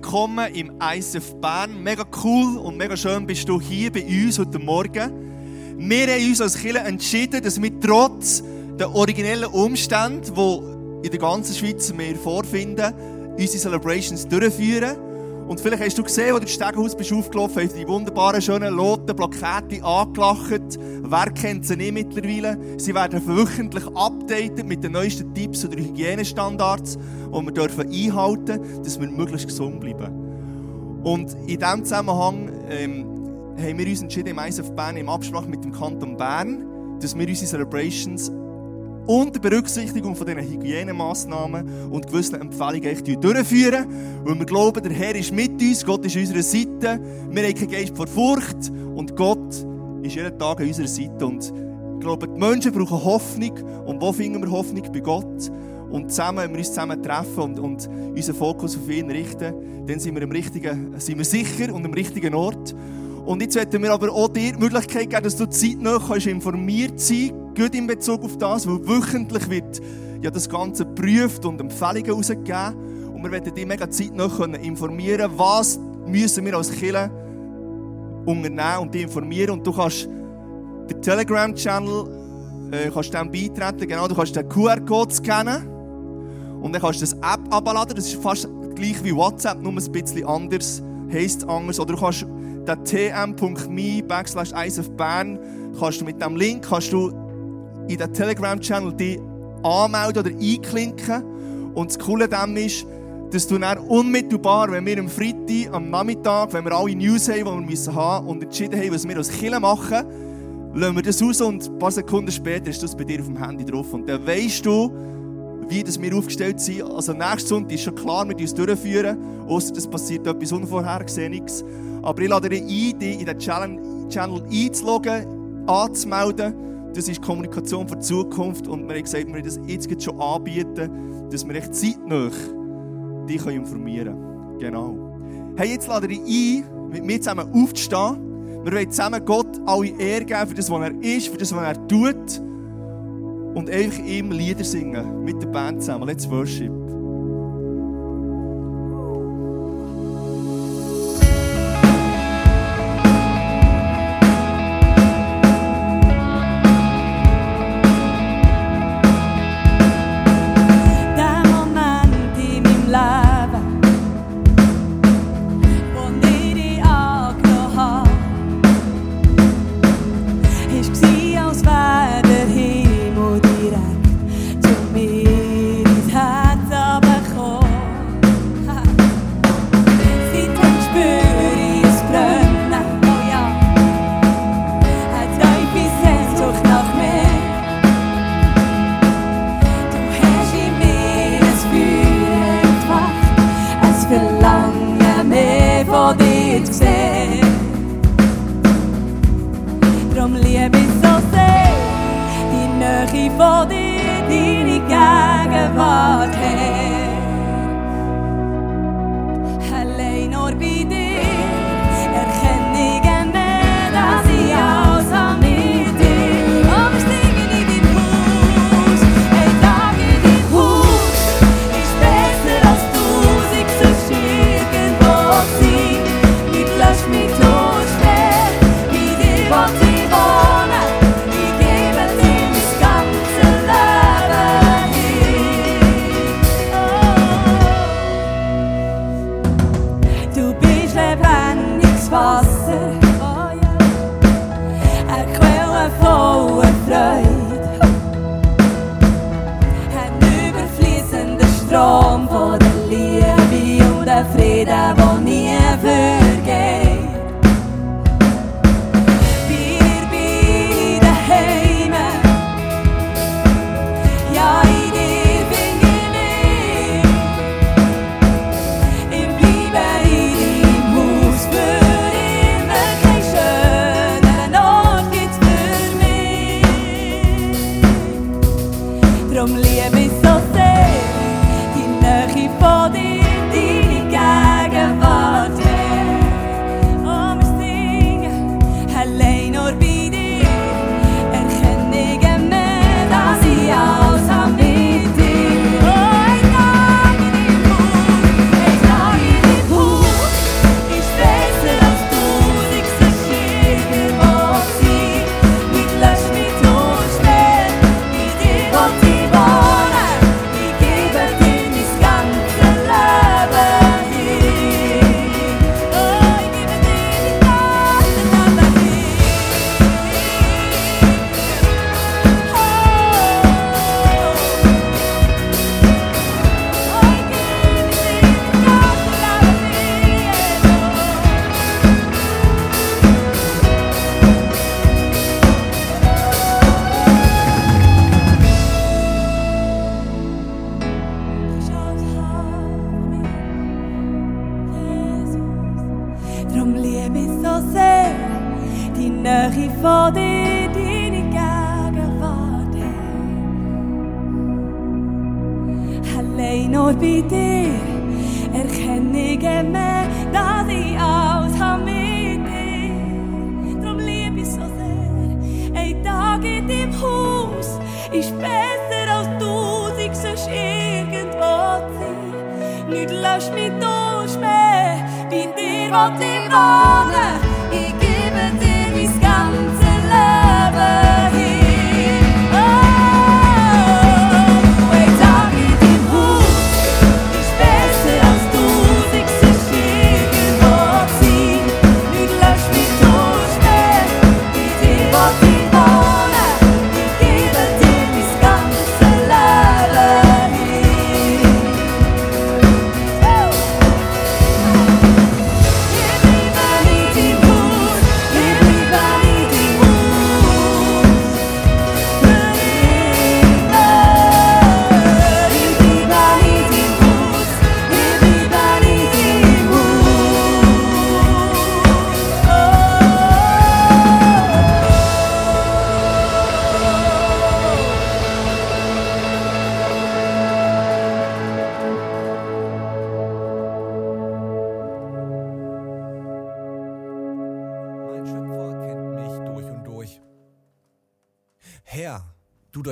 Willkommen im ICF Bern. Mega cool und mega schön bist du hier bei uns heute Morgen. Wir haben uns als Kirche entschieden, dass wir trotz der originellen Umstände, die in der ganzen Schweiz wir vorfinden, unsere Celebrations durchführen. Und vielleicht hast du gesehen, als du ins Stegenhaus bist aufgelaufen, haben die wunderbaren, schönen, loten Plakate angelacht. Wer kennt sie nicht mittlerweile? Sie werden wöchentlich updated mit den neuesten Tipps oder Hygienestandards, die wir dürfen einhalten dürfen, dass wir möglichst gesund bleiben. Und in diesem Zusammenhang ähm, haben wir uns entschieden, im ISF Bern, im Absprache mit dem Kanton Bern, dass wir unsere Celebrations unter Berücksichtigung von diesen Hygienemaßnahmen und gewissen Empfehlungen echt durchführen. Weil wir glauben, der Herr ist mit uns, Gott ist an unserer Seite. Wir haben keinen Geist vor Furcht und Gott ist jeden Tag an unserer Seite. Und ich glaube, die Menschen brauchen Hoffnung. Und wo finden wir Hoffnung? Bei Gott. Und zusammen, wenn wir uns zusammen treffen und, und unseren Fokus auf ihn richten, dann sind wir, im richtigen, sind wir sicher und am richtigen Ort. Und jetzt werden wir aber auch dir die Möglichkeit geben, dass du zeitnah kannst informiert sein gut in Bezug auf das, weil wöchentlich wird ja das Ganze geprüft und Empfehlungen herausgegeben. Und wir werden dich mega zeitnah informieren was müssen wir als Kirche unternehmen und dich informieren. Und du kannst den Telegram-Channel äh, beitreten, genau, du kannst den QR-Code scannen und dann kannst du das App abladen, das ist fast gleich wie WhatsApp, nur ein bisschen anders, heisst anders. Oder du kannst den tm.me backslash kannst du mit dem Link kannst du in den Telegram-Channel dich anmelden oder einklinken. Und das Coole an dem ist, dass du dann unmittelbar, wenn wir am Freitag, am Nachmittag, wenn wir alle News haben, die wir müssen haben und entschieden haben, was wir als Killer machen, lassen wir das raus und ein paar Sekunden später ist das bei dir auf dem Handy drauf. Und dann weißt du, wie das wir aufgestellt sind. Also nächsten Sonntag ist schon klar, wir uns durchführen, außer es passiert etwas Unvorhergesehenes. Aber ich lade dich ein, dich in den Channel einzuloggen, anzumelden. Das ist Kommunikation für die Zukunft und wir haben gesagt, wir das jetzt schon anbieten, dass wir echt zeitnah dich informieren können. Genau. Hey, jetzt lade ich ein, mit mir zusammen aufzustehen. Wir wollen zusammen Gott alle Ehre geben für das, was er ist, für das, was er tut. Und einfach ihm Lieder singen mit der Band zusammen. Let's worship.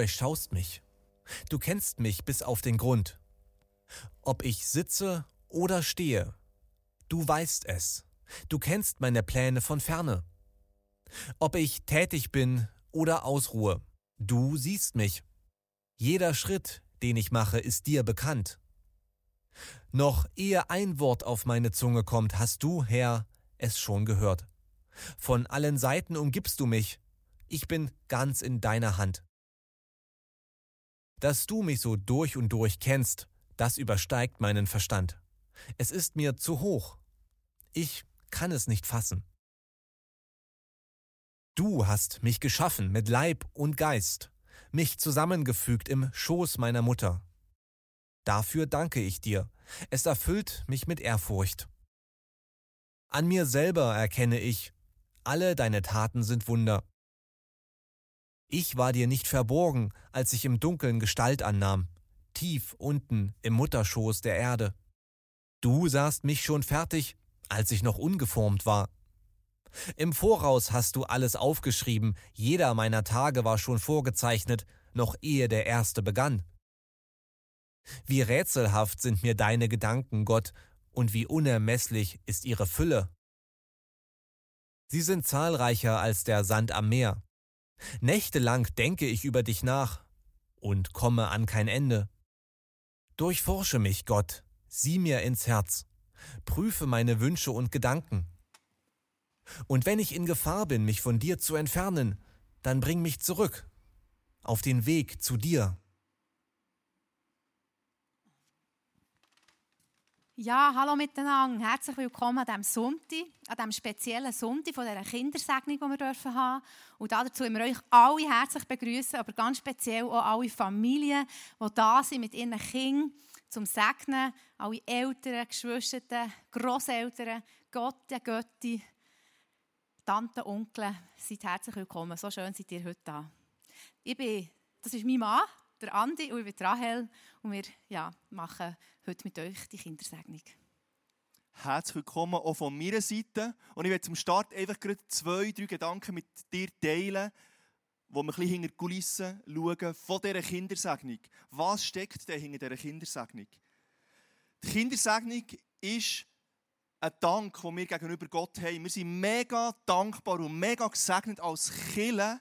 Durchschaust mich. Du kennst mich bis auf den Grund. Ob ich sitze oder stehe, du weißt es. Du kennst meine Pläne von ferne. Ob ich tätig bin oder ausruhe, du siehst mich. Jeder Schritt, den ich mache, ist dir bekannt. Noch ehe ein Wort auf meine Zunge kommt, hast du, Herr, es schon gehört. Von allen Seiten umgibst du mich. Ich bin ganz in deiner Hand. Dass du mich so durch und durch kennst, das übersteigt meinen Verstand. Es ist mir zu hoch. Ich kann es nicht fassen. Du hast mich geschaffen mit Leib und Geist, mich zusammengefügt im Schoß meiner Mutter. Dafür danke ich dir. Es erfüllt mich mit Ehrfurcht. An mir selber erkenne ich, alle deine Taten sind Wunder. Ich war dir nicht verborgen, als ich im Dunkeln Gestalt annahm, tief unten im Mutterschoß der Erde. Du sahst mich schon fertig, als ich noch ungeformt war. Im Voraus hast du alles aufgeschrieben, jeder meiner Tage war schon vorgezeichnet, noch ehe der erste begann. Wie rätselhaft sind mir deine Gedanken, Gott, und wie unermesslich ist ihre Fülle. Sie sind zahlreicher als der Sand am Meer. Nächtelang denke ich über dich nach und komme an kein Ende. Durchforsche mich, Gott, sieh mir ins Herz, prüfe meine Wünsche und Gedanken. Und wenn ich in Gefahr bin, mich von dir zu entfernen, dann bring mich zurück, auf den Weg zu dir. Ja, hallo miteinander. Herzlich willkommen an diesem Sonntag, an diesem speziellen Sonntag von dieser Kindersegnung, die wir dürfen haben. Und dazu wollen wir euch alle herzlich begrüßen, aber ganz speziell auch alle Familien, die da sind mit ihren Kindern zum Segnen. Alle Eltern, Geschwister, Grosseltern, Götti, Götti, Tanten, Onkel, seid herzlich willkommen. So schön seid ihr heute da. Ich bin, das ist mein Mann, der Andi, und ich bin Rahel. Und wir ja, machen heute mit euch die Kindersegnung. Herzlich willkommen auch von meiner Seite. Und ich werde zum Start einfach gerade zwei, drei Gedanken mit dir teilen, wo wir ein bisschen hinter die Kulissen schauen von dieser Kindersegnung. Was steckt denn hinter dieser Kindersegnung? Die Kindersegnung ist ein Dank, den wir gegenüber Gott haben. Wir sind mega dankbar und mega gesegnet als Kirche,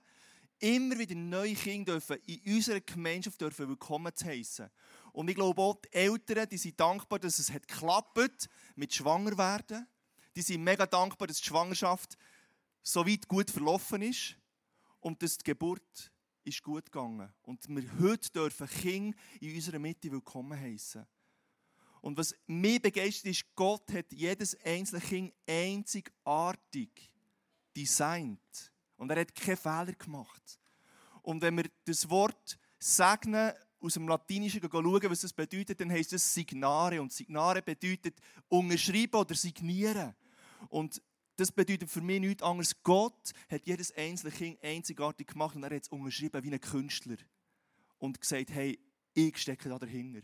immer wieder neue Kinder dürfen in unserer Gemeinschaft dürfen willkommen zu heissen. Und ich glaube auch, die Eltern die sind dankbar, dass es hat geklappt mit Schwangerwerden. Die sind mega dankbar, dass die Schwangerschaft so weit gut verlaufen ist und dass die Geburt ist gut gegangen. Und wir heute dürfen Kinder in unserer Mitte willkommen heißen. Und was mich begeistert ist, Gott hat jedes einzelne Kind einzigartig designt. Und er hat keine Fehler gemacht. Und wenn wir das Wort segnen aus dem Latinischen schauen, was das bedeutet, dann heisst es Signare. Und Signare bedeutet unterschreiben oder signieren. Und das bedeutet für mich nichts anderes. Gott hat jedes einzelne Kind einzigartig gemacht und er hat es unterschrieben wie ein Künstler. Und gesagt, hey, ich stecke da dahinter.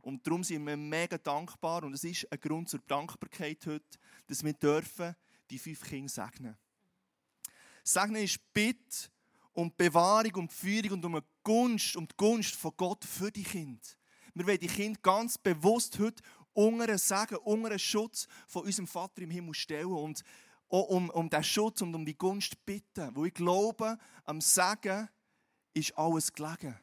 Und darum sind wir mega dankbar und es ist ein Grund zur Dankbarkeit heute, dass wir dürfen die fünf Kinder segnen. Segnen ist Bitte um Bewahrung, um Führung und um eine Gunst, um die Gunst von Gott für die Kinder. Wir wollen die Kinder ganz bewusst heute unter Segen, unter Schutz von unserem Vater im Himmel stellen und auch um, um diesen Schutz und um die Gunst bitten. Wo ich glaube, am Segen ist alles gelegen.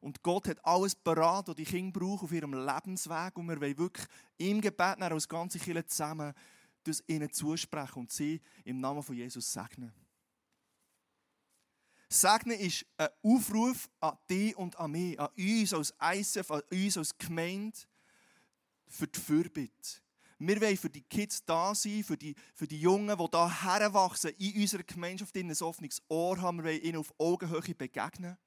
Und Gott hat alles parat, was die Kinder brauchen auf ihrem Lebensweg. Und wir wollen wirklich im Gebet als ganze Kirche zusammen das ihnen zusprechen und sie im Namen von Jesus segnen. Segnen ist ein Aufruf an dich und an mich, an uns als ISF, an uns als Gemeinde für die Fürbitte. Wir wollen für die Kids da sein, für die, für die Jungen, die hier heranwachsen, in unserer Gemeinschaft ein offenes Ohr haben. Wir wollen ihnen auf Augenhöhe begegnen.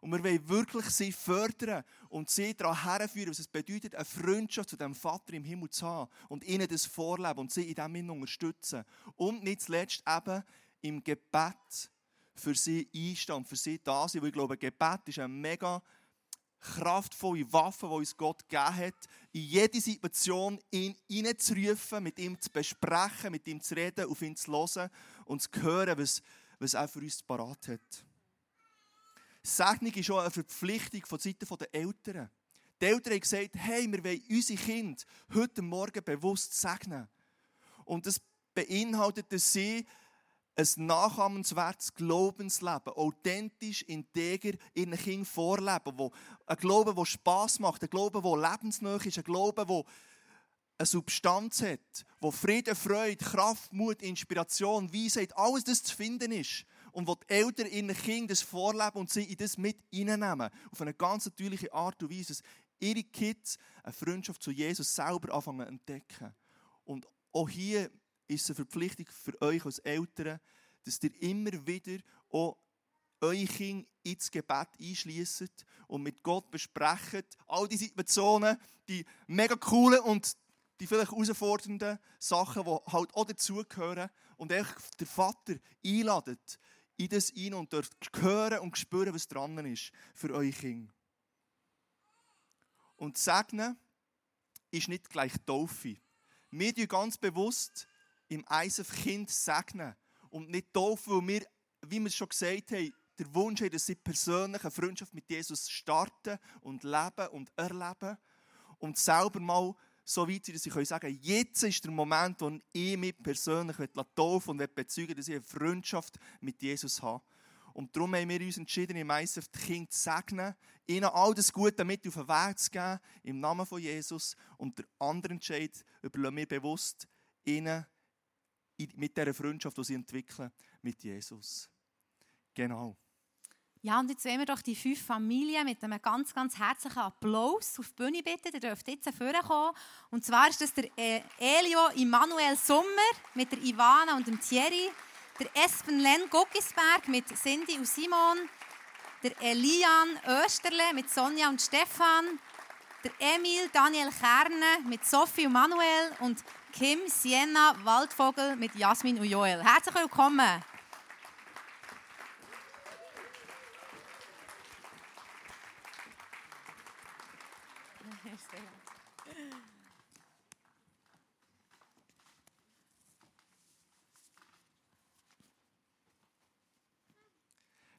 Und wir wollen wirklich sie fördern und sie daran herführen, was es bedeutet, eine Freundschaft zu dem Vater im Himmel zu haben und ihnen das vorleben und sie in dem unterstützen. Und nicht zuletzt eben im Gebet für sie einstehen für sie da sein. Weil ich glaube, Gebet ist eine mega kraftvolle Waffe, die uns Gott gegeben hat, in jede Situation ihn hineinzurufen, mit ihm zu besprechen, mit ihm zu reden, auf ihn zu hören und zu hören, was, was er für uns parat hat. Segnung ist auch eine Verpflichtung von Seiten der Eltern. Die Eltern haben gesagt, hey, wir wollen unsere Kinder heute Morgen bewusst segnen. Und das beinhaltet, dass sie ein nachahmenswertes Glaubensleben, authentisch, integer ihren Kindern vorleben. Wo, ein Glaube, der Spass macht, ein Glaube, der lebensnah ist, ein Glaube, der eine Substanz hat, wo Frieden, Freude, Kraft, Mut, Inspiration, Weisheit, alles das zu finden ist und wo die Eltern ihren Kindern das vorleben und sie in das mit reinnehmen. Auf eine ganz natürliche Art und Weise, dass ihre Kids eine Freundschaft zu Jesus selber anfangen zu entdecken. Und auch hier ist es eine Verpflichtung für euch als Eltern, dass ihr immer wieder auch eure Kinder ins Gebet einschließt und mit Gott besprecht. All die Situationen, die mega coolen und die vielleicht herausfordernden Sachen, die halt auch dazugehören und euch der Vater einladet, in das rein und dort hören und spüren, was dran ist für eure Kinder. Und Segnen ist nicht gleich Taufe. Wir tun ganz bewusst im ISF Kind segnen und nicht taufen, weil wir, wie wir schon gesagt haben, der Wunsch haben, dass sie persönlich eine Freundschaft mit Jesus starten und leben und erleben und selber mal so weit sind, dass ich sagen kann, jetzt ist der Moment, wo ich mich persönlich taufen und bezeugen dass ich eine Freundschaft mit Jesus habe. Und darum haben wir uns entschieden, im ISF die Kinder zu segnen, ihnen all das Gute mit auf den Weg zu geben, im Namen von Jesus. Und der andere Entscheid überlassen wir bewusst ihnen mit dieser Freundschaft, die sie entwickeln mit Jesus. Genau. Ja, und jetzt wollen wir doch die fünf Familien mit einem ganz, ganz herzlichen Applaus auf die Bühne bitten. Ihr dürft jetzt vorkommen. Und zwar ist das der äh, Elio Immanuel Sommer mit der Ivana und dem Thierry, der Espen Len Guckisberg mit Cindy und Simon, der Elian Österle mit Sonja und Stefan, der Emil Daniel Kerne mit Sophie und Manuel und Kim Sienna Waldvogel mit Jasmin und Joel. Herzlich willkommen.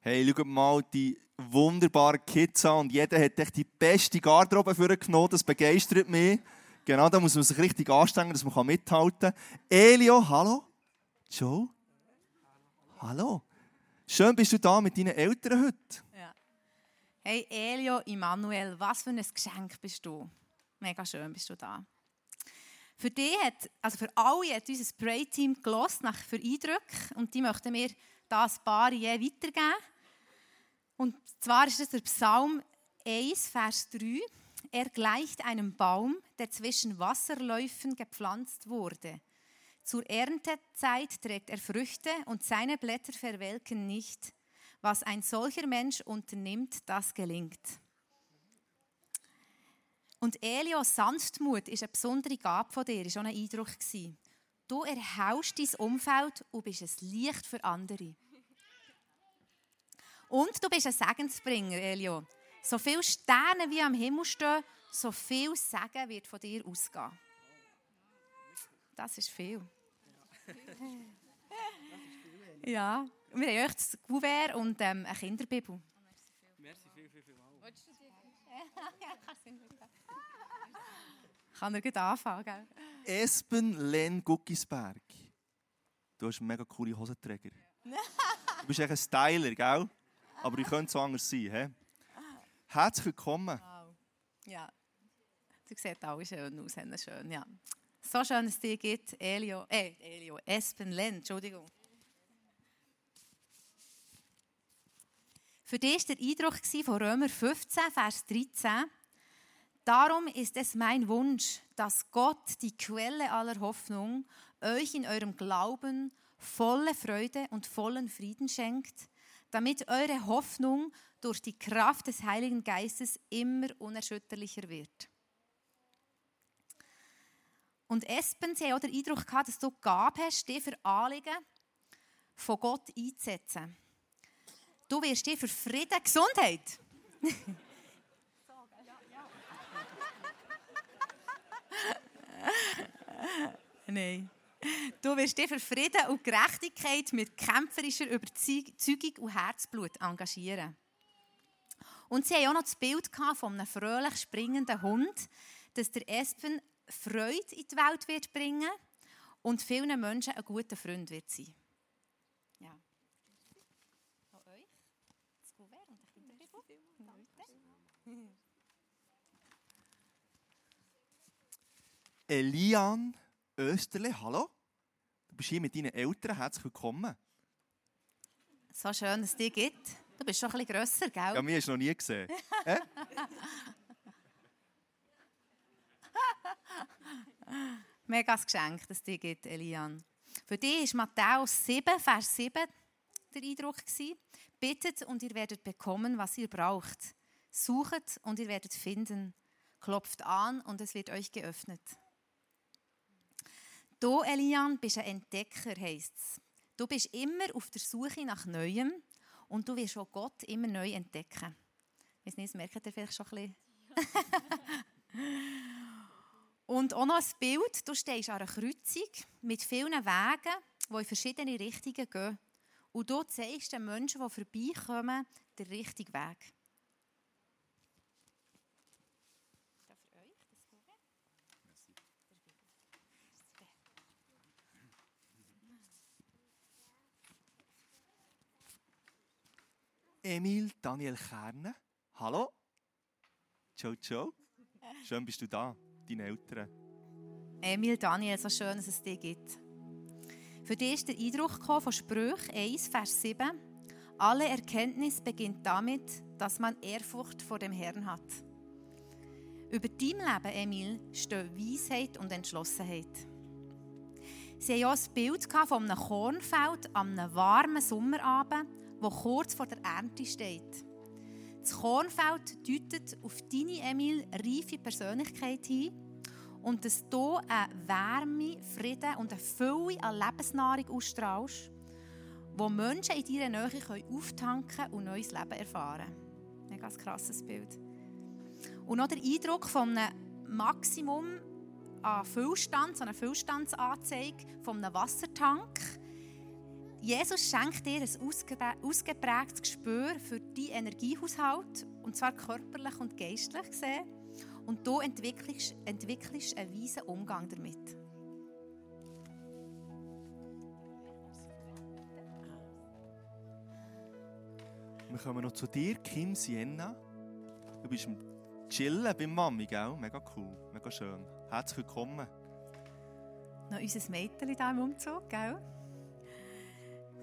Hey, schaut mal die wunderbaren Kids an und jeder hat echt die beste Garderobe für genommen. Das begeistert mich. Genau, da muss man sich richtig anstrengen, dass man mithalten kann. Elio, hallo. Joe. Hallo. Schön bist du da mit deinen Eltern heute. Ja. Hey Elio, Immanuel, was für ein Geschenk bist du. Mega schön bist du da. Für dich hat, also für alle hat unser Spray-Team gelost nach für Eindrücke und die möchten wir da ein paar je weitergeben. Und zwar ist es der Psalm 1, Vers 3. Er gleicht einem Baum, der zwischen Wasserläufen gepflanzt wurde. Zur Erntezeit trägt er Früchte und seine Blätter verwelken nicht. Was ein solcher Mensch unternimmt, das gelingt. Und Elios Sanftmut ist eine besondere Gabe von dir, ist auch ein Eindruck. Du erhältst dein Umfeld und bist ein Licht für andere. Und du bist ein Segensbringer, Elio. So viele Sterne wie am Himmel stehen, so viel Segen wird von dir ausgehen. Das ist viel. Ja, wir haben euch das Kuvert und ähm, eine Kinderbibel. Merci viel, viel, viel mal. Kann er gut anfangen, gell? Espen Len Guckisberg. Du hast mega coole Hosenträger. Du bist echt ein Styler, gell? Aber ich könnte so anders sein. He? Herzlich willkommen. Wow. Ja. Du siehst alle schön aus, schön, ja. So schön, dass es dir gibt, Elio, äh, Elio, Espen Len, Entschuldigung. Für dich war der Eindruck von Römer 15, Vers 13. Darum ist es mein Wunsch, dass Gott, die Quelle aller Hoffnung, euch in eurem Glauben volle Freude und vollen Frieden schenkt, damit eure Hoffnung durch die Kraft des Heiligen Geistes immer unerschütterlicher wird. Und Espen, sie auch den Eindruck gehabt, dass du Gabe hast, dich für Anliegen von Gott einzusetzen. Du wirst dich für Frieden, Gesundheit. Nein. Du wirst dich für Frieden und Gerechtigkeit mit kämpferischer Überzeugung und Herzblut engagieren. Und sie haben auch noch das Bild von einem fröhlich springenden Hund, dass der Espen Freude in die Welt wird bringen und vielen Menschen ein guter Freund wird sein. Ja. Elian Österle, hallo. Du bist hier mit deinen Eltern. Herzlich willkommen. So schön, dass es dich gibt. Du bist schon ein bisschen grösser, gell? Ja, mich hast du noch nie gesehen. Hä? Mega Geschenk, dass es dich gibt, Elian. Für dich war Matthäus 7, Vers 7 der Eindruck. Bittet und ihr werdet bekommen, was ihr braucht. Suchet und ihr werdet finden. Klopft an und es wird euch geöffnet. Du, Elian, bist ein Entdecker, heisst es. Du bist immer auf der Suche nach Neuem und du wirst auch Gott immer neu entdecken. Ich weiß nicht, das merkt ihr vielleicht schon ein bisschen. und auch noch ein Bild, du stehst an einer Kreuzung mit vielen Wegen, die in verschiedene Richtungen gehen. Und du zeigst den Menschen, die vorbeikommen, den richtigen Weg. Emil Daniel Kerne. Hallo. Ciao, ciao. Schön bist du da, deine Eltern. Emil Daniel, so schön, dass es dich gibt. Für dich ist der Eindruck von Sprüch 1, Vers 7. Alle Erkenntnis beginnt damit, dass man Ehrfurcht vor dem Herrn hat. Über dein Leben, Emil, stehen Weisheit und Entschlossenheit. Sie hatten auch ein Bild von einem Kornfeld an einem warmen Sommerabend, wo kurz vor der Ernte steht. Das Kornfeld deutet auf deine, Emil, reife Persönlichkeit hin und dass du eine Wärme, Frieden und eine Fülle an Lebensnahrung ausstrahlst, wo Menschen in deiner Nähe auftanken und neues Leben erfahren können. Ein ganz krasses Bild. Und noch der Eindruck von einem Maximum an Füllstand, so einer Füllstandsanzeige von einem Wassertank. Jesus schenkt dir ein ausgeprägtes Gespür für deinen Energiehaushalt, und zwar körperlich und geistlich gesehen. Und du entwickelst, entwickelst einen weisen Umgang damit. Wir kommen noch zu dir, Kim Sienna. Du bist im Chillen bei Mami, gell? Mega cool, mega schön. Herzlich willkommen. Noch unser Mädchen hier im Umzug, gell?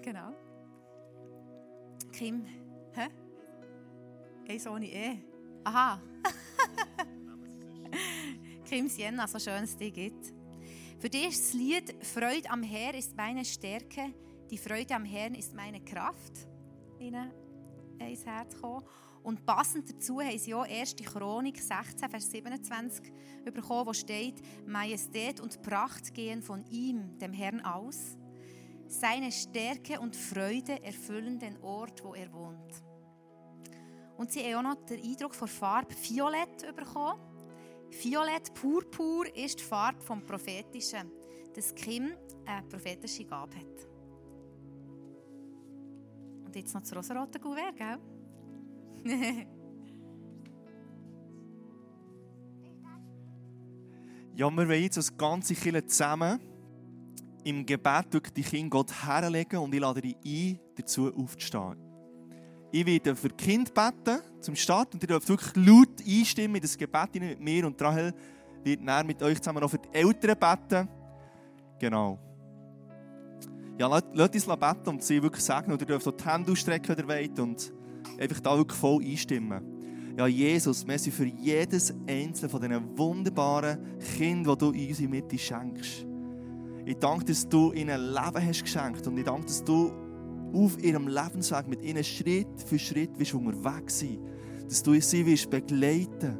Genau. Kim, hä? Eins ohne E. Aha. Kim Sienna, so schön es dir gibt. Für dich ist das Lied Freude am Herrn ist meine Stärke, die Freude am Herrn ist meine Kraft. Ihnen ins Herz kommen. Und passend dazu haben sie auch 1. Chronik 16, Vers 27 bekommen, wo steht, Majestät und Pracht gehen von ihm, dem Herrn, aus. Seine Stärke und Freude erfüllen den Ort, wo er wohnt. Und sie haben auch noch den Eindruck von Farbe Violett bekommen. Violett, Purpur, ist die Farbe vom Prophetischen, das Kim eine prophetische Gabe hat. Und jetzt noch das rosarote Kuvert, gell? Ja, wir wollen jetzt als ganze Kirche zusammen im Gebet wirklich die Kinder Gott herlegen und ich lade dich ein, dazu aufzustehen. Ich werde für Kinder beten zum Start und ihr dürft wirklich laut einstimmen in das Gebet mit mir und Rahel wird näher mit euch zusammen noch für die Eltern beten. Genau. Ja, lasst uns beten und sie wirklich sagen und ihr dürft auch die Hände ausstrecken, wenn ihr und einfach da wirklich voll einstimmen. Ja, Jesus, merci für jedes einzelne von diesen wunderbaren Kindern, die du in unsere Mitte schenkst. Ich danke, dass du ihnen Leben hast geschenkt und ich danke, dass du auf ihrem Lebensweg mit ihnen Schritt für Schritt wirst unterwegs sein. Dass du sie wirst begleiten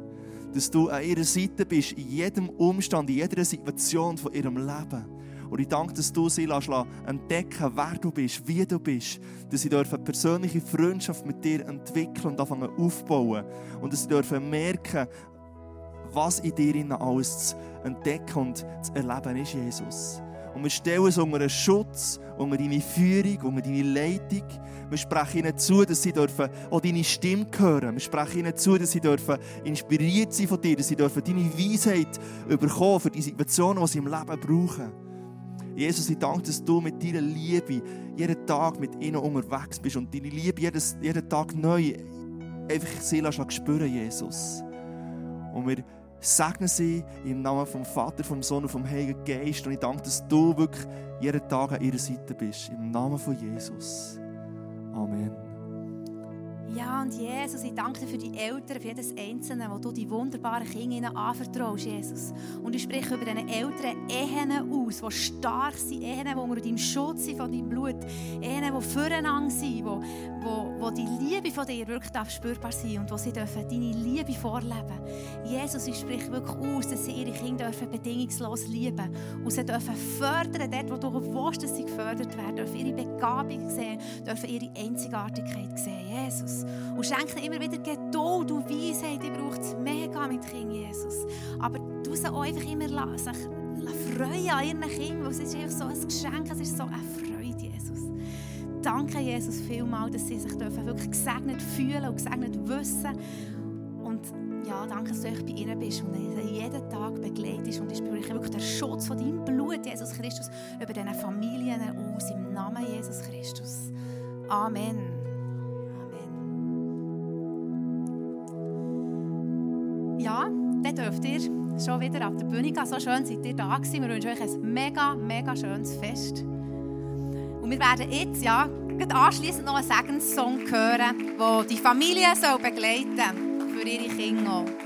dass du an ihrer Seite bist, in jedem Umstand, in jeder Situation von ihrem Leben. Und ich danke, dass du sie entdecken wer du bist, wie du bist. Dass sie eine persönliche Freundschaft mit dir entwickeln und anfangen aufbauen. Und dass sie dürfen merken, was in dir alles zu entdecken und zu erleben ist, Jesus. Und wir stellen es unter einen Schutz, unter deine Führung, unter deine Leitung. Wir sprechen ihnen zu, dass sie dürfen auch deine Stimme hören. Wir sprechen ihnen zu, dass sie dürfen inspiriert sein von dir, dass sie dürfen deine Weisheit bekommen für die Situationen, die sie im Leben brauchen. Jesus, ich danke, dass du mit deiner Liebe jeden Tag mit ihnen unterwegs bist und deine Liebe jedes, jeden Tag neu einfach sie spüren, Jesus. Und wir segnen sie im Namen vom Vater, vom Sohn und vom Heiligen Geist. Und ich danke, dass du wirklich jeden Tag an ihrer Seite bist. Im Namen von Jesus. Amen. Ja, und Jesus, ich danke dir für die Eltern, für jedes Einzelne, wo du die wunderbaren Kinder anvertraust, Jesus. Und ich spreche über diese Eltern Ehen aus, die stark sind, Ehen, die unter deinem Schutz sind, von deinem Blut, Ehen, die füreinander sind, wo, wo, wo die Liebe von dir wirklich spürbar sein und wo sie dürfen deine Liebe vorleben Jesus, ich spreche wirklich aus, dass sie ihre Kinder dürfen bedingungslos lieben und sie dürfen fördern, dort, wo du willst, dass sie gefördert werden, dürfen ihre Begabung sehen, dürfen ihre Einzigartigkeit sehen, Jesus. Und schenke immer wieder Geduld und Weisheit. Ich brauche es mega mit Kindern, Jesus. Aber du sie auch einfach immer sich freuen an ihren Kindern, weil es ist einfach so ein Geschenk, es ist so eine Freude, Jesus. Danke, Jesus, vielmals, dass sie sich dürfen wirklich gesegnet fühlen und gesegnet wissen. Und ja, danke, dass du bei ihnen bist und jeden Tag begleitest. Und ich spüre wirklich den Schutz von deinem Blut, Jesus Christus, über diese Familien aus. Im Namen Jesus Christus. Amen. Ja, dann dürft ihr schon wieder auf der Bühne gehen. So schön seid ihr da gewesen. Wir wünschen euch ein mega, mega schönes Fest. Und wir werden jetzt, ja, anschließend noch einen Segenssong hören, der die Familie begleiten soll für ihre Kinder. May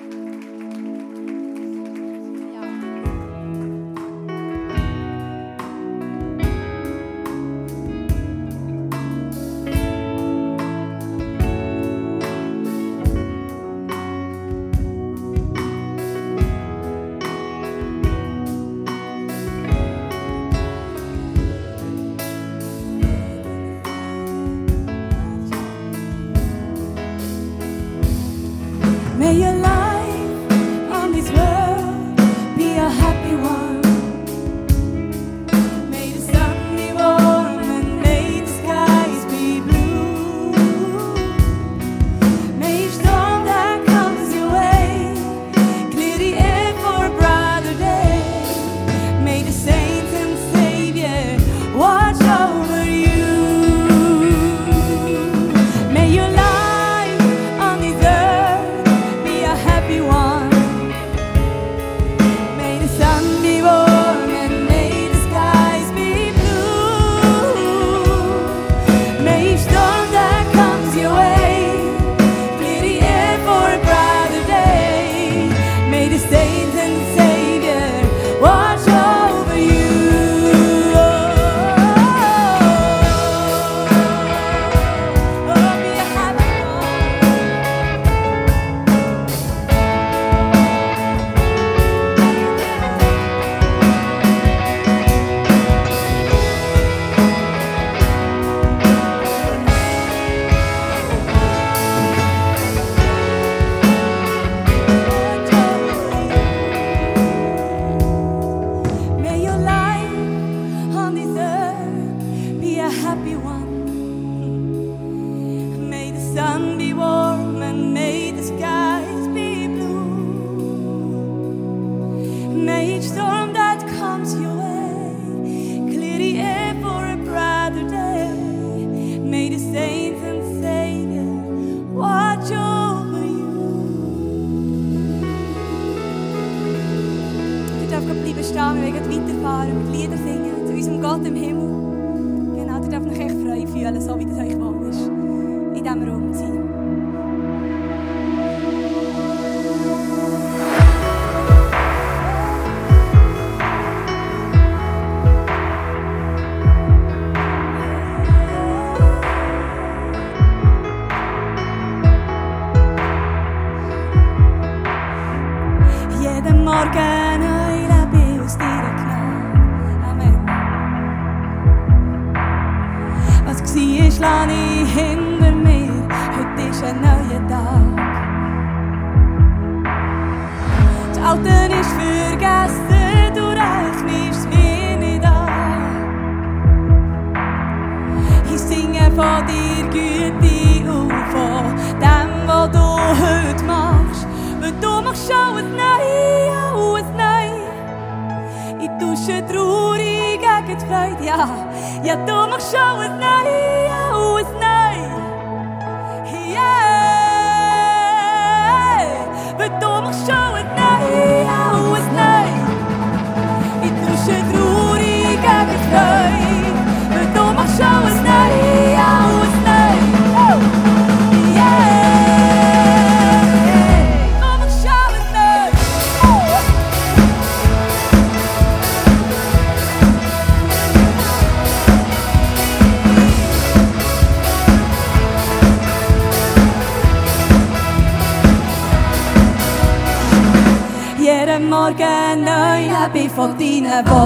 von deinen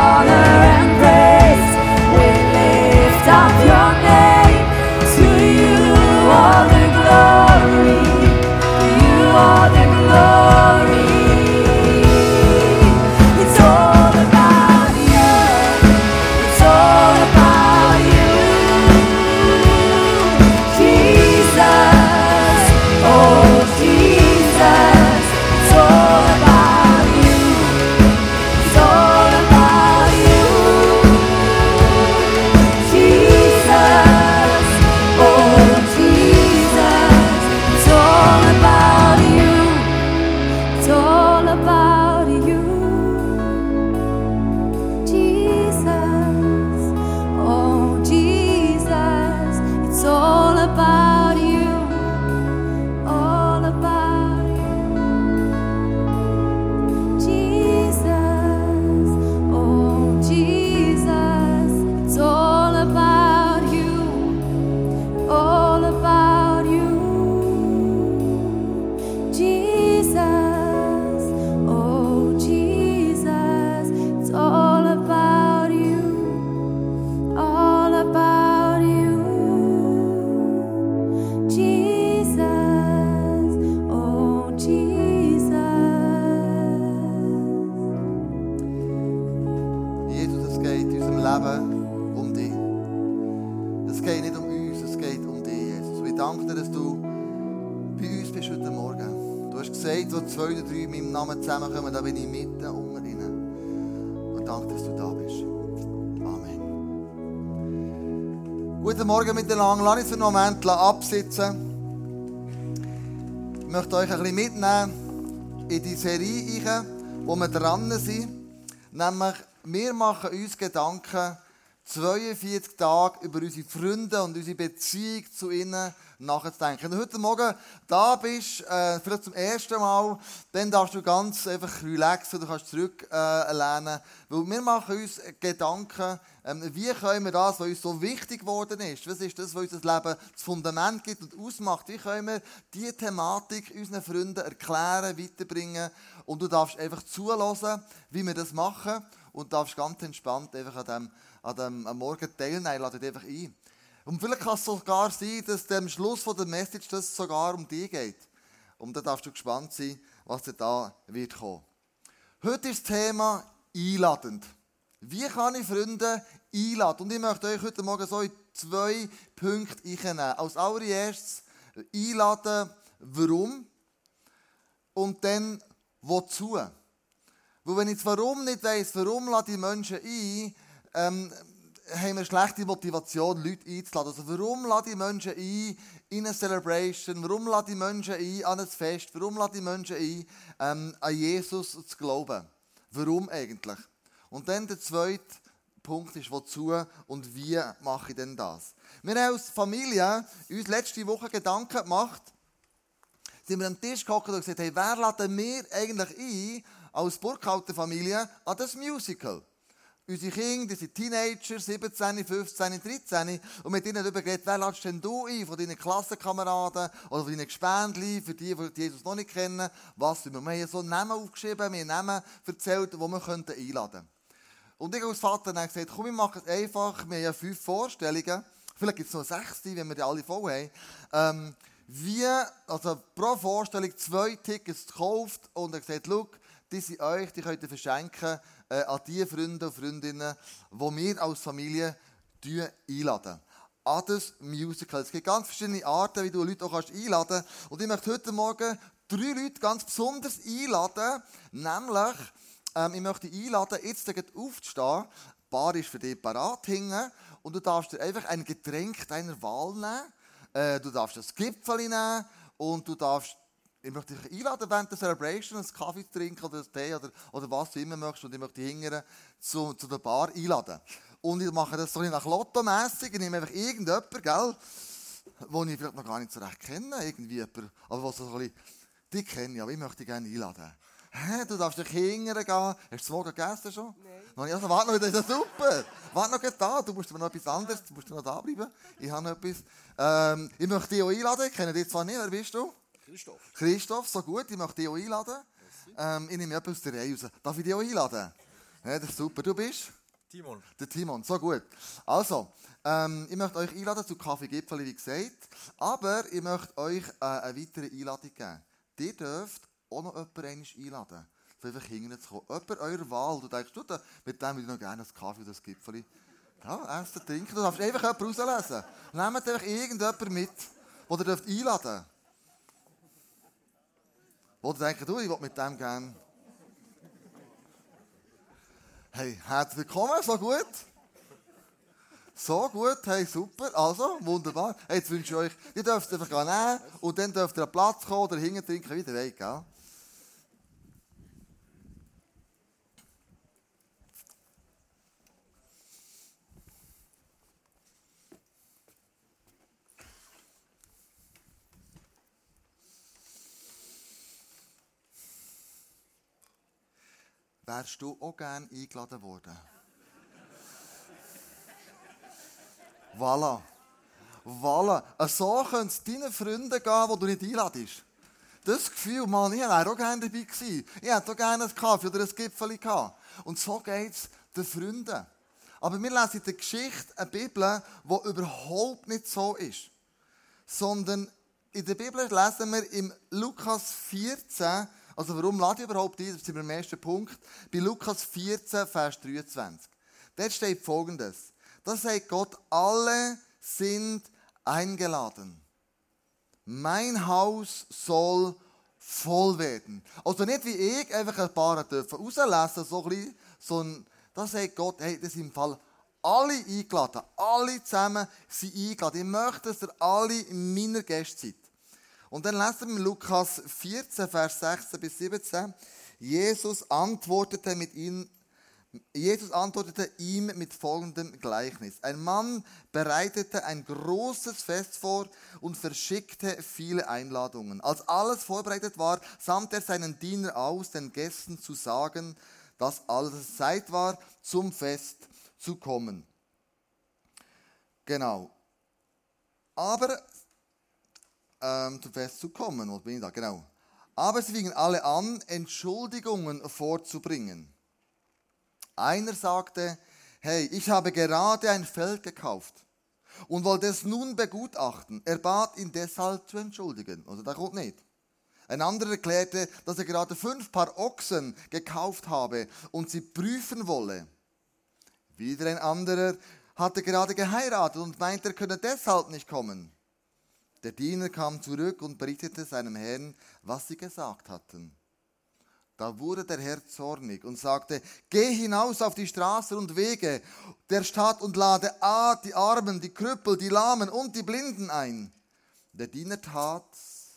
Miteinander. Lass uns einen Moment absitzen. Ich möchte euch ein bisschen mitnehmen in die Serie, wo wir dran sind. Nämlich, wir machen uns Gedanken 42 Tage über unsere Freunde und unsere Beziehung zu ihnen nachzudenken. Wenn du heute Morgen da bist, äh, vielleicht zum ersten Mal, dann darfst du ganz einfach relaxen, du kannst zurücklehnen. Äh, weil wir machen uns Gedanken, ähm, wie können wir das, was uns so wichtig geworden ist, was ist das, was unser Leben das Fundament gibt und ausmacht, wie können wir diese Thematik unseren Freunden erklären, weiterbringen und du darfst einfach zulassen, wie wir das machen und darfst ganz entspannt einfach an dem an dem Morgen teilnehmen. Ladet einfach ein. Und vielleicht kann es sogar sein, dass am Schluss der Message das sogar um dich geht. Und da darfst du gespannt sein, was da wird kommen. Heute ist das Thema einladend. Wie kann ich Freunde einladen? Und ich möchte euch heute Morgen so in zwei Punkte einnehmen. Als allererstes einladen, warum? Und dann wozu? Weil wenn ich das Warum nicht weiss, warum lade ich Menschen ein, ähm, haben wir schlechte Motivation, Leute einzuladen. Also warum lade ich Menschen ein in eine Celebration? Warum lade ich Menschen ein an ein Fest? Warum lade ich Menschen ein, ähm, an Jesus zu glauben? Warum eigentlich? Und dann der zweite Punkt ist, wozu und wie mache ich denn das? Wir haben als Familie uns letzte Woche Gedanken gemacht, sind wir am Tisch gehockt und gesagt, hey, wer laden wir eigentlich ein als Burkhalter Familie an das Musical? Unsere Kinder, sind Teenager, 17, 15, 13. Und mit ihnen darüber geredet, wer ladest denn du ein von deinen Klassenkameraden oder von deinen Gespendli, für die, die Jesus noch nicht kennen, was wir. Wir haben so Namen aufgeschrieben, wir haben Namen erzählt, die wir einladen könnten. Und ich als Vater habe gesagt, komm, wir machen es einfach. Wir haben ja fünf Vorstellungen. Vielleicht gibt es noch sechs, wenn wir die alle voll haben. Ähm, wie, also pro Vorstellung zwei Tickets gekauft und er gesagt, schau, die sind euch, die könnt ihr verschenken äh, an die Freunde und Freundinnen, die wir als Familie einladen. An das Musical. Es gibt ganz verschiedene Arten, wie du Leute auch einladen kannst. Und ich möchte heute Morgen drei Leute ganz besonders einladen. Nämlich, ähm, ich möchte einladen, jetzt aufzustehen. Die Bar ist für dich parat hingen. Und du darfst dir einfach ein Getränk deiner Wahl nehmen. Äh, du darfst das Gipfel nehmen. Und du darfst ich möchte dich einladen, während der Celebration einen Kaffee zu trinken oder einen Tee oder, oder was du immer möchtest. Und ich möchte dich hingern zu, zu der Bar einladen. Und ich mache das so nach Lotto-mässig. Ich nehme einfach irgendjemanden, gell, den ich vielleicht noch gar nicht so recht kenne. Irgendwie jemand, aber was so ein bisschen, die kenne ich, aber ich möchte dich gerne einladen. Hä, du darfst dich hingern gehen. Hast du Morgen gegessen schon? Nein. Also, warte noch, das ist ja super. warte noch da. Du musst mir noch etwas anderes, du musst noch da bleiben. Ich habe noch etwas. Ähm, ich möchte dich auch einladen. Ich kenne dich zwar nicht, wer bist du? Christoph. Christoph, so gut, ich möchte dich auch einladen. Ähm, ich nehme etwas aus der Reihe raus. Darf ich dich auch einladen? Ja, das ist super. Du bist? Timon. Der Timon, so gut. Also, ähm, ich möchte euch einladen zu Kaffee Gipfel, wie gesagt. Aber ich möchte euch äh, eine weitere Einladung geben. Ihr dürft auch noch jemanden einladen. Einfach hinten zu kommen. Jemand eurer Wahl. Du denkst, du, mit dem würde ich noch gerne einen Kaffee oder ein Gipfel. Ja, essen, trinken. Du darfst einfach jemanden rauslesen. Nehmt einfach irgendjemanden mit, den ihr dürft einladen Wo denken, du, ich will mit dem gerne. Hey, herzlich willkommen, so gut. So gut, hey, super. Also, wunderbar. Hey, jetzt wünsche ich euch, ihr dürft einfach nehmen und dann dürft ihr einen Platz kommen oder hinten trinken, wie ihr wollt, gell? Wärst du auch gerne eingeladen worden. voilà. Voilà. So können es deinen Freunden gehen, die du nicht einladest. Das Gefühl, Mann, ich wäre auch gerne dabei gewesen. Ich hätte auch gerne einen Kaffee oder ein Gipfel gehabt. Und so geht es den Freunden. Aber wir lesen in der Geschichte eine Bibel, die überhaupt nicht so ist. Sondern in der Bibel lesen wir im Lukas 14, also warum lade ich überhaupt ein? Das sind wir im ersten Punkt. Bei Lukas 14, Vers 23. Dort steht folgendes. Da sagt Gott, alle sind eingeladen. Mein Haus soll voll werden. Also nicht wie ich, einfach ein paar dürfen rauslesen, so ein bisschen, sondern da sagt Gott, hey, das sind im Fall alle eingeladen. Alle zusammen sind eingeladen. Ich möchte, dass ihr alle in meiner Gäste seid. Und dann lesen wir Lukas 14, Vers 16 bis 17. Jesus antwortete mit ihnen, Jesus antwortete ihm mit folgendem Gleichnis. Ein Mann bereitete ein großes Fest vor und verschickte viele Einladungen. Als alles vorbereitet war, sandte er seinen Diener aus, den Gästen zu sagen, dass alles Zeit war, zum Fest zu kommen. Genau. Aber ähm, zum Fest zu kommen, wo bin ich da? Genau. Aber sie fingen alle an, Entschuldigungen vorzubringen. Einer sagte, hey, ich habe gerade ein Feld gekauft und wollte es nun begutachten. Er bat ihn deshalb zu entschuldigen. Also da kommt nicht. Ein anderer erklärte, dass er gerade fünf Paar Ochsen gekauft habe und sie prüfen wolle. Wieder ein anderer hatte gerade geheiratet und meinte, er könne deshalb nicht kommen. Der Diener kam zurück und berichtete seinem Herrn, was sie gesagt hatten. Da wurde der Herr zornig und sagte, geh hinaus auf die Straßen und Wege der Stadt und lade A, die Armen, die Krüppel, die Lahmen und die Blinden ein. Der Diener tat,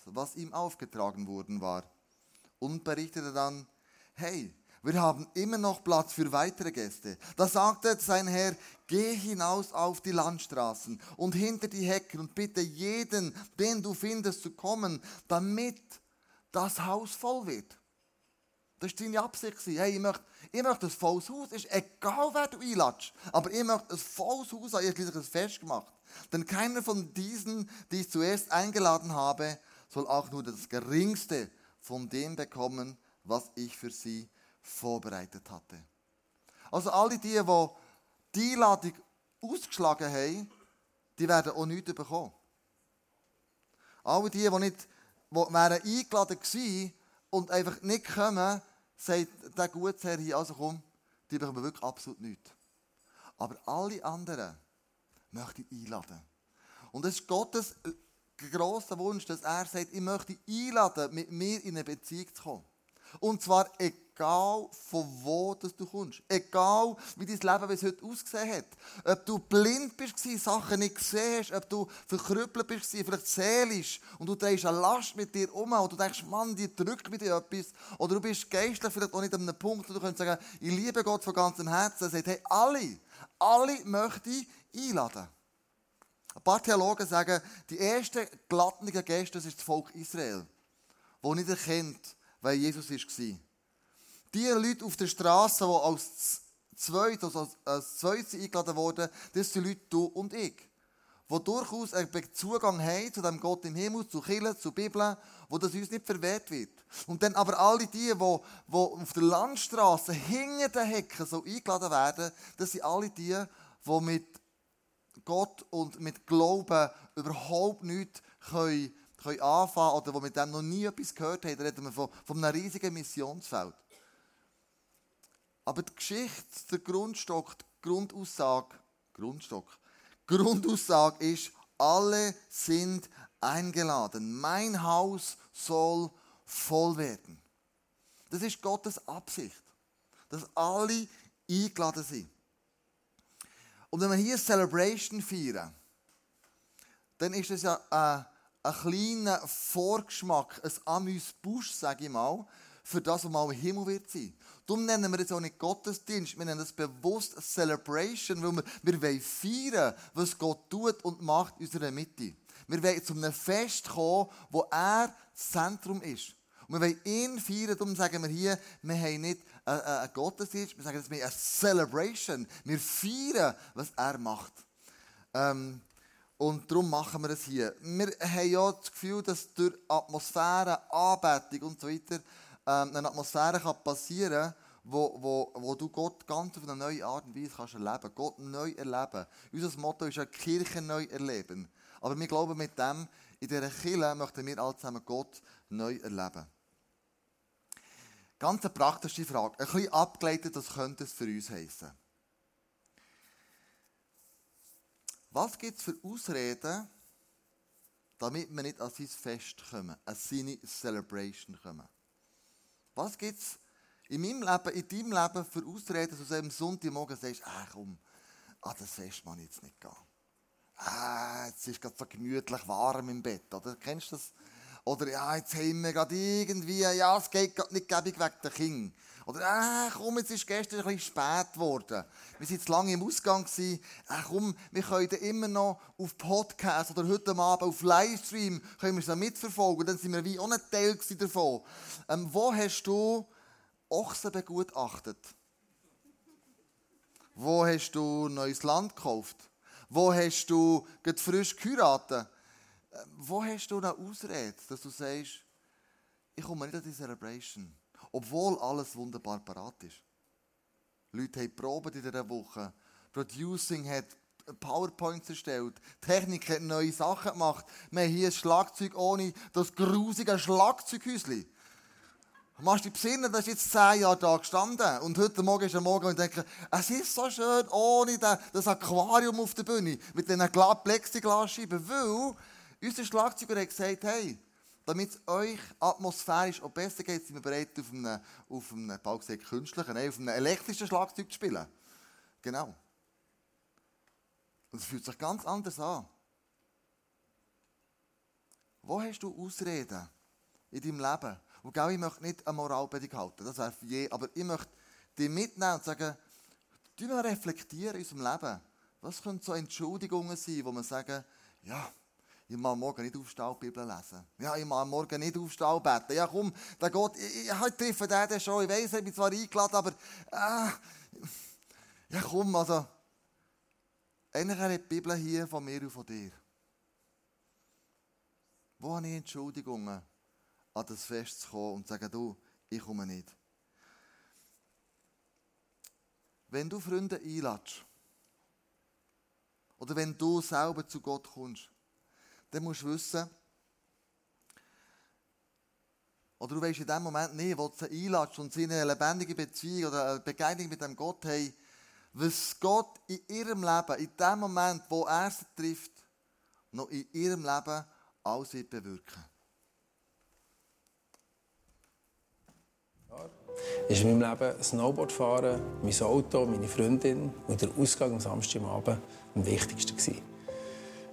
was ihm aufgetragen worden war und berichtete dann, hey, wir haben immer noch Platz für weitere Gäste. Da sagte sein Herr, geh hinaus auf die Landstraßen und hinter die Hecken und bitte jeden, den du findest, zu kommen, damit das Haus voll wird. Das war seine Absicht. Hey, ich möchte, ich möchte ein volles Haus. Es ist egal, wer du einlatschst. Aber ich möchte ein volles Haus haben. Ich habe ein Fest gemacht. Denn keiner von diesen, die ich zuerst eingeladen habe, soll auch nur das Geringste von dem bekommen, was ich für sie vorbereitet hatte. Also alle die, die die Einladung ausgeschlagen haben, die werden auch nichts bekommen. Alle die, die nicht die wären eingeladen gewesen und einfach nicht kommen, sagt der Gutsherr hier, also komm, die bekommen wirklich absolut nichts. Aber alle anderen möchte ich einladen. Und es ist Gottes grosser Wunsch, dass er sagt, ich möchte einladen, mit mir in eine Beziehung zu kommen. Und zwar egal von wo du kommst. Egal wie dein Leben bis heute ausgesehen hat. Ob du blind bist, Sachen nicht gesehen hast, ob du verkrüppelt bist, vielleicht seelisch und du trägst eine Last mit dir um und du denkst, Mann, die drückt mit dir etwas. Oder du bist geistlich vielleicht auch nicht an einem Punkt, wo du kannst sagen, ich liebe Gott von ganzem Herzen. Er sagt, hey, alle, alle möchte ich einladen. Ein paar Theologen sagen, die ersten glattenden Gäste, das ist das Volk Israel, das nicht erkennt, wer Jesus war. Die Leute auf der Straße, die als Zweite, also als Zweite eingeladen wurden, das sind Leute, du und ich. Die durchaus einen Zugang haben zu dem Gott im Himmel, zu Kirche, zu Bibel, wo das uns nicht verwehrt wird. Und dann aber alle die, die, die auf der Landstraße hinter den Hecken so eingeladen werden, das sind alle die, die mit Gott und mit Glauben überhaupt nichts können, können anfangen oder die mit dem noch nie etwas gehört haben. Reden wir von, von einem riesigen Missionsfeld. Aber die Geschichte, der Grundstock, die Grundaussage, Grundstock, Grundaussage ist, alle sind eingeladen. Mein Haus soll voll werden. Das ist Gottes Absicht, dass alle eingeladen sind. Und wenn wir hier Celebration feiern, dann ist das ja ein, ein kleiner Vorgeschmack, ein Amüs-Busch, sage ich mal, für das, was mal im Himmel wird sein. Darum nennen wir es auch nicht Gottesdienst, wir nennen es bewusst Celebration, weil wir, wir wollen feiern, was Gott tut und macht in unserer Mitte. Wir wollen zu einem Fest kommen, wo er das Zentrum ist. Und wir wollen ihn feiern, darum sagen wir hier, wir haben nicht einen Gottesdienst, wir sagen, es ist eine Celebration. Wir feiern, was er macht. Ähm, und darum machen wir es hier. Wir haben ja das Gefühl, dass durch Atmosphäre, Anbetung und so weiter ähm, eine Atmosphäre kann passieren kann, wo, wo, wo du Gott ganz auf eine neue Art und Weise kannst erleben. Gott neu erleben. Unser Motto ist ja Kirche neu erleben. Aber wir glauben, mit dem, in dieser Kirche möchten wir alle zusammen Gott neu erleben. Ganz eine praktische Frage. Ein bisschen abgeleitet, was könnte es für uns heißen? Was gibt es für Ausreden, damit wir nicht an sein Fest kommen, an seine Celebration kommen. Was gibt es in meinem Leben, in deinem Leben für Ausreden, dass du am Sonntagmorgen sagst, ach komm, an das Fest muss ich jetzt nicht gehen. Ah, jetzt ist es so gemütlich warm im Bett, oder? Kennst du das? Oder ja, jetzt haben wir gerade irgendwie, ja, es geht gerade nicht gäbig wegen der King. Oder, ah, komm, jetzt ist gestern ein bisschen spät geworden. Wir waren jetzt lange im Ausgang. Ah, komm, wir können immer noch auf Podcast oder heute Abend auf Livestream können wir es mitverfolgen. Dann sind wir wie auch ein Teil davon. Ähm, wo hast du Ochsen begutachtet? Wo hast du neues Land gekauft? Wo hast du frisch geheiratet? Ähm, wo hast du eine Ausrede, dass du sagst, ich komme nicht an die Celebration? Obwohl alles wunderbar parat ist. Leute haben probiert in dieser Woche. Producing hat PowerPoints erstellt. Technik hat neue Sachen gemacht. Wir haben hier ein Schlagzeug ohne das grusige Schlagzeughäuschen. Machst du dich besinnen, das ist jetzt zehn Jahre da gestanden. Und heute Morgen ist der Morgen und denke, es ist so schön ohne das Aquarium auf der Bühne mit diesen Plexiglasscheiben. Weil unser Schlagzeuger hat gesagt, hey, damit es euch atmosphärisch auch besser geht, sind wir bereit, auf einem, auf einem bald gesagt, künstlichen, nein, auf einem elektrischen Schlagzeug zu spielen. Genau. Und es fühlt sich ganz anders an. Wo hast du Ausreden in deinem Leben? Und ich möchte nicht eine Moralpredigt halten, das wäre für je, aber ich möchte dich mitnehmen und sagen, wir reflektieren in unserem Leben. Was können so Entschuldigungen sein, wo man sagen, ja, ich mag morgen nicht aufstehen Bibel lesen. Ja, ich mag morgen nicht aufstehen beten. Ja, komm, der Gott, ich, ich, ich treffe den schon. Ich weiss, ich bin zwar eingeladen, aber, äh, ja, komm, also, eigentlich hat die Bibel hier von mir und von dir. Wo habe ich Entschuldigungen, an das Fest zu kommen und zu sagen, du, ich komme nicht. Wenn du Freunde einladest, oder wenn du selber zu Gott kommst, dann musst du wissen, oder du weißt in dem Moment nicht, wo du sie einlädst und sie eine lebendige Beziehung oder eine Begegnung mit dem Gott haben, was Gott in ihrem Leben, in dem Moment, wo er sie trifft, noch in ihrem Leben alles wird bewirken. ist in meinem Leben Snowboard fahren, mein Auto, meine Freundin und der Ausgang am Samstagabend am wichtigsten gewesen.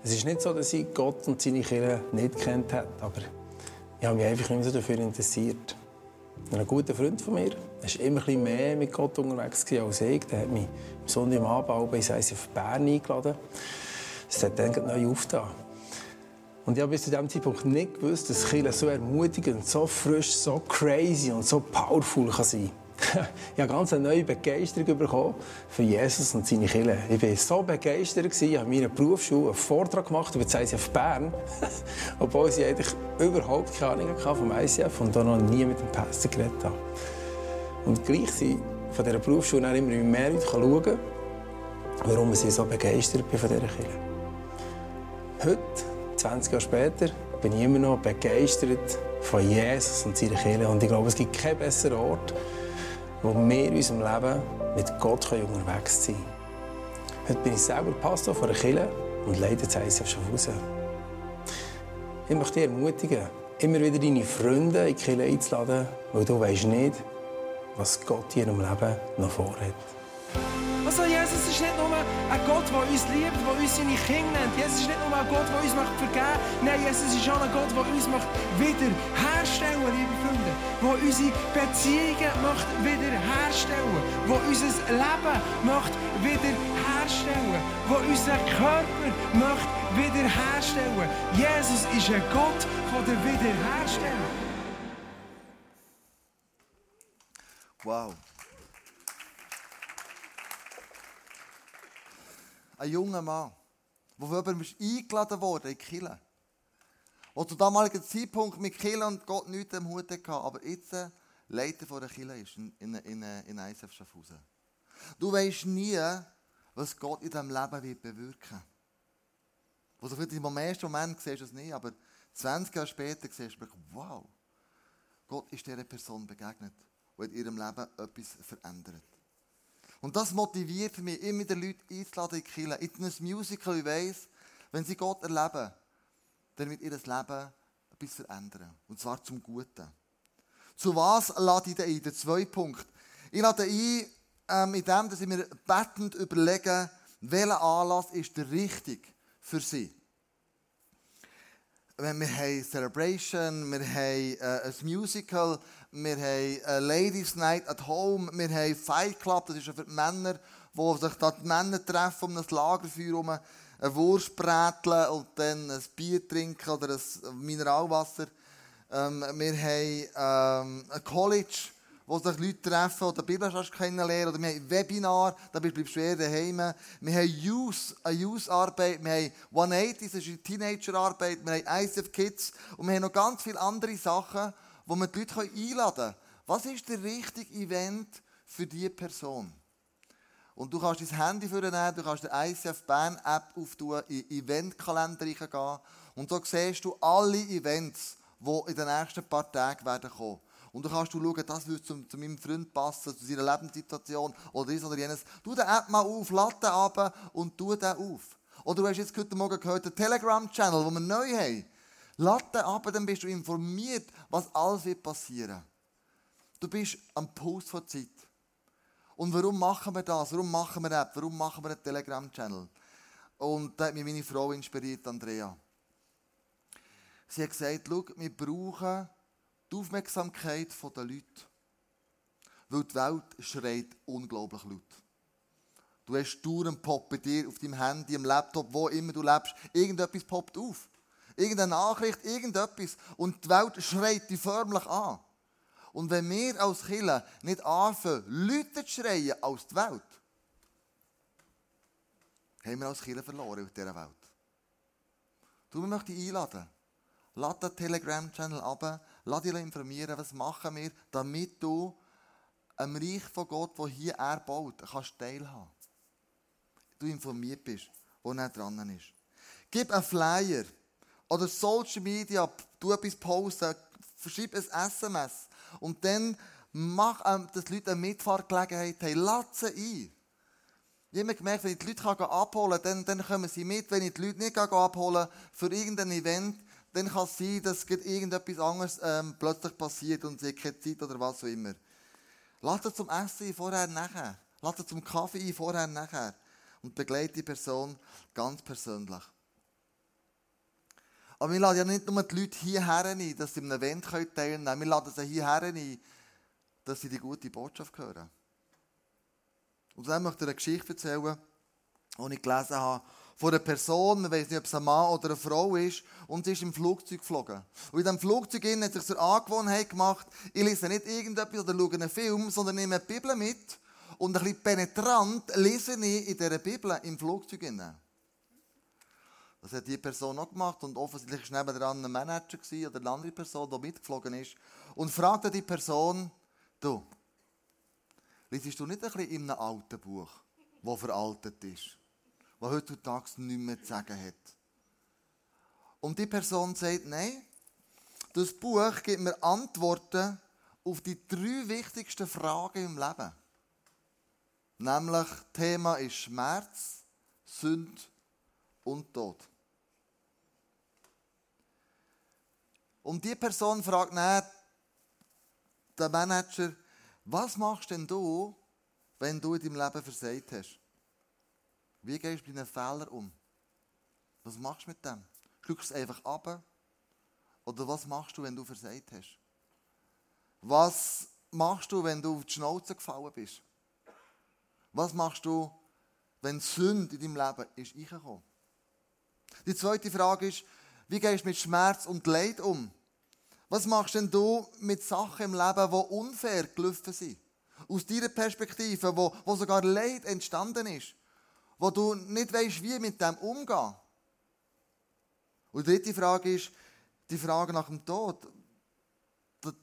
Es ist nicht so, dass ich Gott und seine Kirche nicht kennt habe, aber ich habe mich einfach nicht so dafür interessiert. Ein guter Freund von mir war immer ein mehr mit Gott unterwegs als ich. Der hat mich am Sonntagabend ins ICF Bern eingeladen. Es hat dann neu aufgetan. Und ich habe bis zu diesem Zeitpunkt nicht gewusst, dass Kirche so ermutigend, so frisch, so crazy und so powerful sein kann. ich habe ganz eine neue Begeisterung bekommen für Jesus und seine Kirche. Ich war so begeistert, ich habe in meiner Berufsschule einen Vortrag gemacht über das ICF Bern, obwohl ich eigentlich überhaupt keine Ahnung hatte vom ICF und da noch nie mit dem Pastor geredet habe. Und gleich sind von dieser Berufsschule immer mehr Leute schauen, warum ich so begeistert bin von dieser Kirche. Heute, 20 Jahre später, bin ich immer noch begeistert von Jesus und seiner Kirche. Und ich glaube, es gibt keinen besseren Ort, wo wir in unserem Leben mit Gott unterwegs sein können. Heute bin ich selber Pastor von einer Kirche und leite das ICF Schaffhausen. Ich möchte dich ermutigen, immer wieder deine Freunde in die Kirche einzuladen, weil du weißt nicht, was Gott in ihrem Leben noch vorhat. Also Jesus ist nicht nur ein Gott, der uns liebt, der uns seine Kinder nennt. Jesus ist nicht nur ein Gott, der uns vergeben möchte. Nein, Jesus ist auch ein Gott, der uns wiederherstellen möchte, liebe Freunde. Der unsere Beziehungen möchte wiederherstellen Der unser Leben möchte wiederherstellen Der unseren Körper möchte wiederherstellen Jesus ist ein Gott von der Wiederherstellung. Wow. ein junger Mann, der von eingeladen wurde in die Kirche. Der zu damaligen Zeitpunkt mit Kirche und Gott nichts im Hut hatte, aber jetzt Leiter von der Kirche ist in, in, in, in ISF Schaffhausen. Du weißt nie, was Gott in diesem Leben wird bewirken wird. Also im ersten Moment siehst du es nicht, aber 20 Jahre später siehst du, wow, Gott ist dieser Person begegnet und in ihrem Leben etwas verändert. Und das motiviert mich, immer wieder Leute einzuladen in die Kirche, in ein Musical, ich weiss, wenn sie Gott erleben, wird ihr Leben etwas verändern. Und zwar zum Guten. Zu was lade ich ein? Der zweite Punkt. Ich lade ein, ähm, in dem, dass ich mir bettend überlege, welcher Anlass ist der richtig für sie. Wir haben Celebration, wir haben äh, ein Musical, wir haben eine Ladies Night at Home, wir haben Fight Club, das ist ja für die Männer, wo sich da die Männer treffen um ein Lagerfeuer herum, eine Wurst bräteln und dann ein Bier trinken oder ein Mineralwasser. Ähm, wir haben ähm, ein College, wo sich Leute treffen oder die Bibel kennenlernen. Oder wir haben Webinar, da bleibst du eher daheim. Wir haben Youth, eine Youth-Arbeit. Wir haben 180, das ist eine Teenager-Arbeit. Wir haben ICF Kids. Und wir haben noch ganz viele andere Sachen, wo wir die Leute einladen können. Was ist der richtige Event für diese Person? Und du kannst dein Handy vornehmen, du kannst die ICF Bern App auftun, in Eventkalender reingehen. Und da siehst du alle Events, die in den nächsten paar Tagen werden kommen. Und dann kannst du schauen, das würde zu, zu, meinem Freund passen, zu seiner Lebenssituation oder dies oder jenes. Du die App mal auf, lade ab und tu den auf. Oder du hast jetzt heute Morgen gehört, den Telegram-Channel, den wir neu haben. Lade ab, dann bist du informiert, was alles wird passieren. Du bist am Post von Zeit. Und warum machen wir das? Warum machen wir App? Warum machen wir einen Telegram-Channel? Und da hat mich meine Frau inspiriert, Andrea. Sie hat gesagt, schau, wir brauchen die Aufmerksamkeit der Leute. Weil die Welt schreit unglaublich laut. Du hast Touren Pop bei dir auf deinem Handy, im Laptop, wo immer du lebst. Irgendetwas poppt auf. Irgendeine Nachricht, irgendetwas. Und die Welt schreit dich förmlich an. Und wenn wir als Kinder nicht anfangen, Leute zu schreien als die Welt, haben wir als Kinder verloren auf dieser Welt. Du, möchte ich einladen. Lade den Telegram-Channel ab, lass dich informieren, was machen wir, damit du am Reich von Gott, wo hier er baut, kannst teilhaben. Du informiert bist, wo er dran ist. Gib einen Flyer oder Social Media, du etwas posten, verschreib ein SMS und dann mach, ähm, dass die Leute eine Mitfahrgelegenheit haben. Lass sie ein. Ich habe gemerkt, wenn ich die Leute abholen kann, dann, dann kommen sie mit. Wenn ich die Leute nicht abholen kann für irgendein Event, dann kann es sein, dass irgendetwas anderes ähm, plötzlich passiert und sie hat keine Zeit oder was auch immer. Lass sie zum Essen ein, vorher, nachher. Lass sie zum Kaffee ein, vorher, nachher. Und begleite die Person ganz persönlich. Aber wir laden ja nicht nur die Leute hierher ein, dass sie einem Event teilnehmen können. Wir laden sie hierher ein, dass sie die gute Botschaft hören. Und dann möchte ich eine Geschichte erzählen, die ich gelesen habe von einer Person, man weiß nicht, ob es ein Mann oder eine Frau ist, und sie ist im Flugzeug geflogen. Und in diesem Flugzeug hat sich eine Angewohnheit gemacht, ich lese nicht irgendetwas oder schaue einen Film, sondern nehme die Bibel mit und ein bisschen penetrant lese ich in dieser Bibel im Flugzeug. Das hat die Person auch gemacht und offensichtlich war nebenan ein Manager oder eine andere Person, die mitgeflogen ist und fragte die Person, du, liest du nicht ein bisschen in einem alten Buch, das veraltet ist? was heutzutage nicht mehr zu sagen hat. Und die Person sagt, nein, das Buch gibt mir Antworten auf die drei wichtigsten Fragen im Leben. Nämlich, Thema ist Schmerz, Sünde und Tod. Und die Person fragt dann den Manager, was machst denn du, wenn du in deinem Leben versagt hast? Wie gehst du mit einem Fehler um? Was machst du mit dem? Schluckst du es einfach ab? Oder was machst du, wenn du versagt hast? Was machst du, wenn du auf die Schnauze gefallen bist? Was machst du, wenn Sünde in deinem Leben ist? Die zweite Frage ist, wie gehst du mit Schmerz und Leid um? Was machst denn du mit Sachen im Leben, die unfair gelaufen sind? Aus deiner Perspektive, wo, wo sogar Leid entstanden ist wo du nicht weißt, wie mit dem umgehen. Und die dritte Frage ist die Frage nach dem Tod.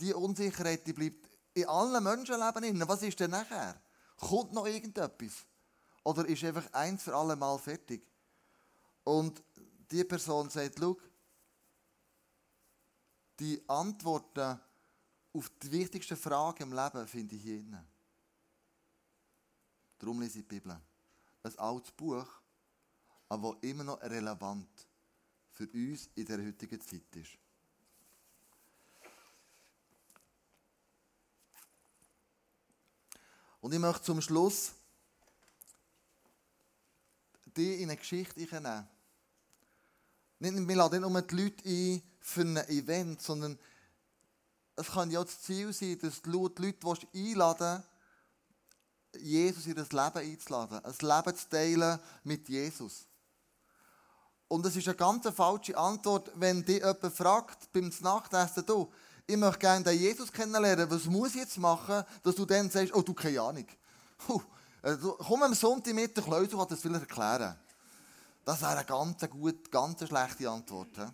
Die Unsicherheit die bleibt in allen Menschenleben drin. Was ist denn nachher? Kommt noch irgendetwas? Oder ist einfach eins für alle Mal fertig? Und die Person sagt, schau, die Antworten auf die wichtigsten Fragen im Leben finde ich hier drin. Darum lese ich die Bibel ein altes Buch, aber immer noch relevant für uns in der heutigen Zeit ist. Und ich möchte zum Schluss die in eine Geschichte. Nicht, wir laden nicht nur die Leute ein für ein Event, sondern es kann ja das Ziel sein, dass du die Leute einladen willst, Jesus in das Leben einzuladen, ein Leben zu teilen mit Jesus. Und es ist eine ganz falsche Antwort, wenn dich jemand fragt beim Nachtessen, du, ich möchte gerne den Jesus kennenlernen, was muss ich jetzt machen, dass du dann sagst, oh, du, keine Ahnung. Puh, also, komm am Sonntag mit der Kleusel, ich das will erklären. Das wäre eine ganz, gut, ganz schlechte Antwort. He?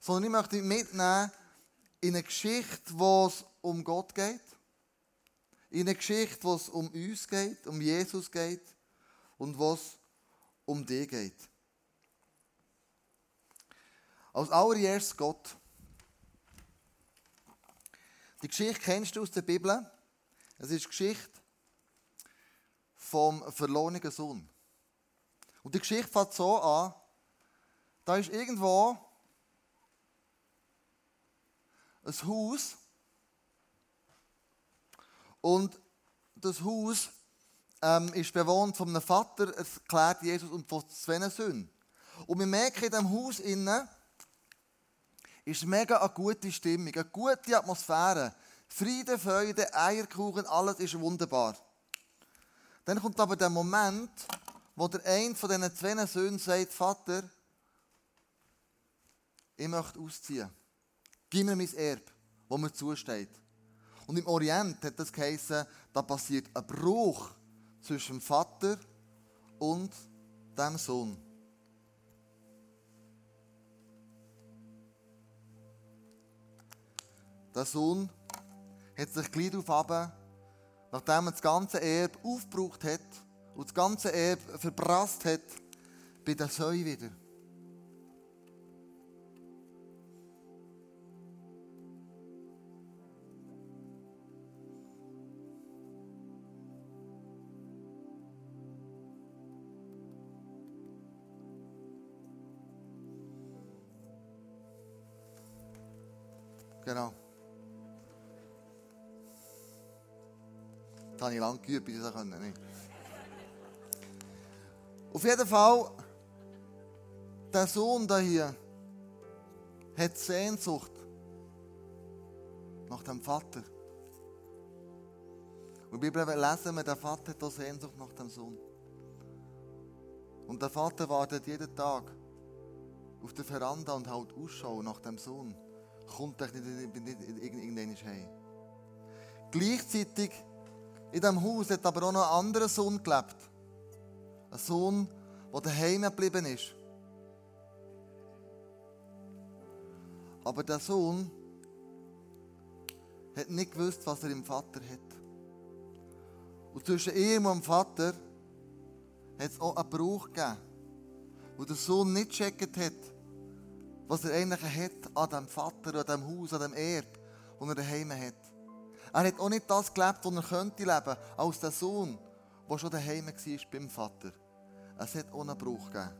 Sondern ich möchte dich mitnehmen in eine Geschichte, wo es um Gott geht. In eine Geschichte, wo es um uns geht, um Jesus geht und wo es um dich geht. Als allererstes Gott. Die Geschichte kennst du aus der Bibel. Es ist die Geschichte vom verlorenen Sohn. Und die Geschichte fängt so an, da ist irgendwo ein Haus und das Haus ähm, ist bewohnt von einem Vater, erklärt Jesus, und von zwei Söhnen. Und wir merken in diesem Haus innen, ist mega eine gute Stimmung, eine gute Atmosphäre. Friede, Freude, Eierkuchen, alles ist wunderbar. Dann kommt aber der Moment, wo der eine von diesen zwei Söhnen sagt, Vater, ich möchte ausziehen. Gib mir mein Erbe, wo mir zusteht. Und im Orient hat das geheißen, da passiert ein Bruch zwischen dem Vater und dem Sohn. Der Sohn hat sich gleich darauf nachdem er das ganze Erbe aufgebraucht hat und das ganze Erbe verprasst hat, bei der Säue wieder. Genau. Das habe ich lange geübt, bis ich das können. Auf jeden Fall, der Sohn da hier hat Sehnsucht nach dem Vater. Und der Bibel lesen wir, der Vater hat Sehnsucht nach dem Sohn. Und der Vater wartet jeden Tag auf der Veranda und hält Ausschau nach dem Sohn. Kommt nicht, nicht, nicht irgendwann heim. Gleichzeitig in diesem Haus hat aber auch noch ein anderer Sohn gelebt. Ein Sohn, der daheim geblieben ist. Aber der Sohn hat nicht gewusst, was er im Vater hat. Und zwischen ihm und dem Vater hat es auch einen Bruch gegeben, wo der Sohn nicht gecheckt hat, was er eigentlich hat an dem Vater, an dem Haus, an dem Erbe, das er daheim hat. Er hat auch nicht das gelebt, was er könnte leben, als der Sohn, der schon daheim war beim Vater. Es hat auch einen Bruch gegeben.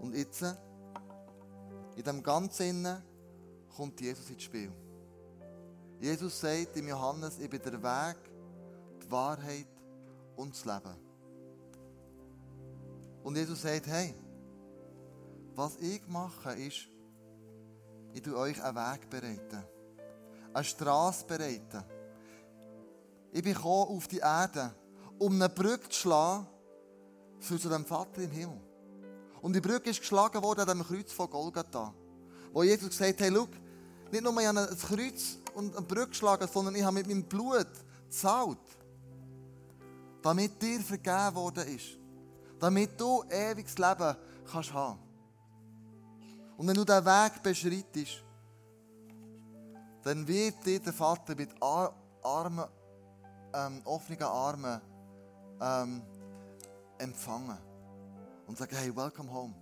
Und jetzt, in dem Ganzen kommt Jesus ins Spiel. Jesus sagt im Johannes, ich bin der Weg, die Wahrheit und das Leben. Und Jesus sagt, hey, was ich mache, ist, ich tue euch einen Weg bereiten eine Straße bereiten. Ich bin auf die Erde, um eine Brücke zu schlagen zu dem Vater im Himmel. Und die Brücke ist geschlagen worden an dem Kreuz von Golgatha. Wo Jesus gesagt hat, hey, schau, nicht nur ich habe ein Kreuz und eine Brücke geschlagen, sondern ich habe mit meinem Blut gezahlt. Damit dir vergeben worden ist. Damit du ewiges Leben kannst haben. Und wenn du diesen Weg beschreitest, dann wird dir der Vater mit Armen, ähm, offenen Armen ähm, empfangen und sagen, hey, welcome home.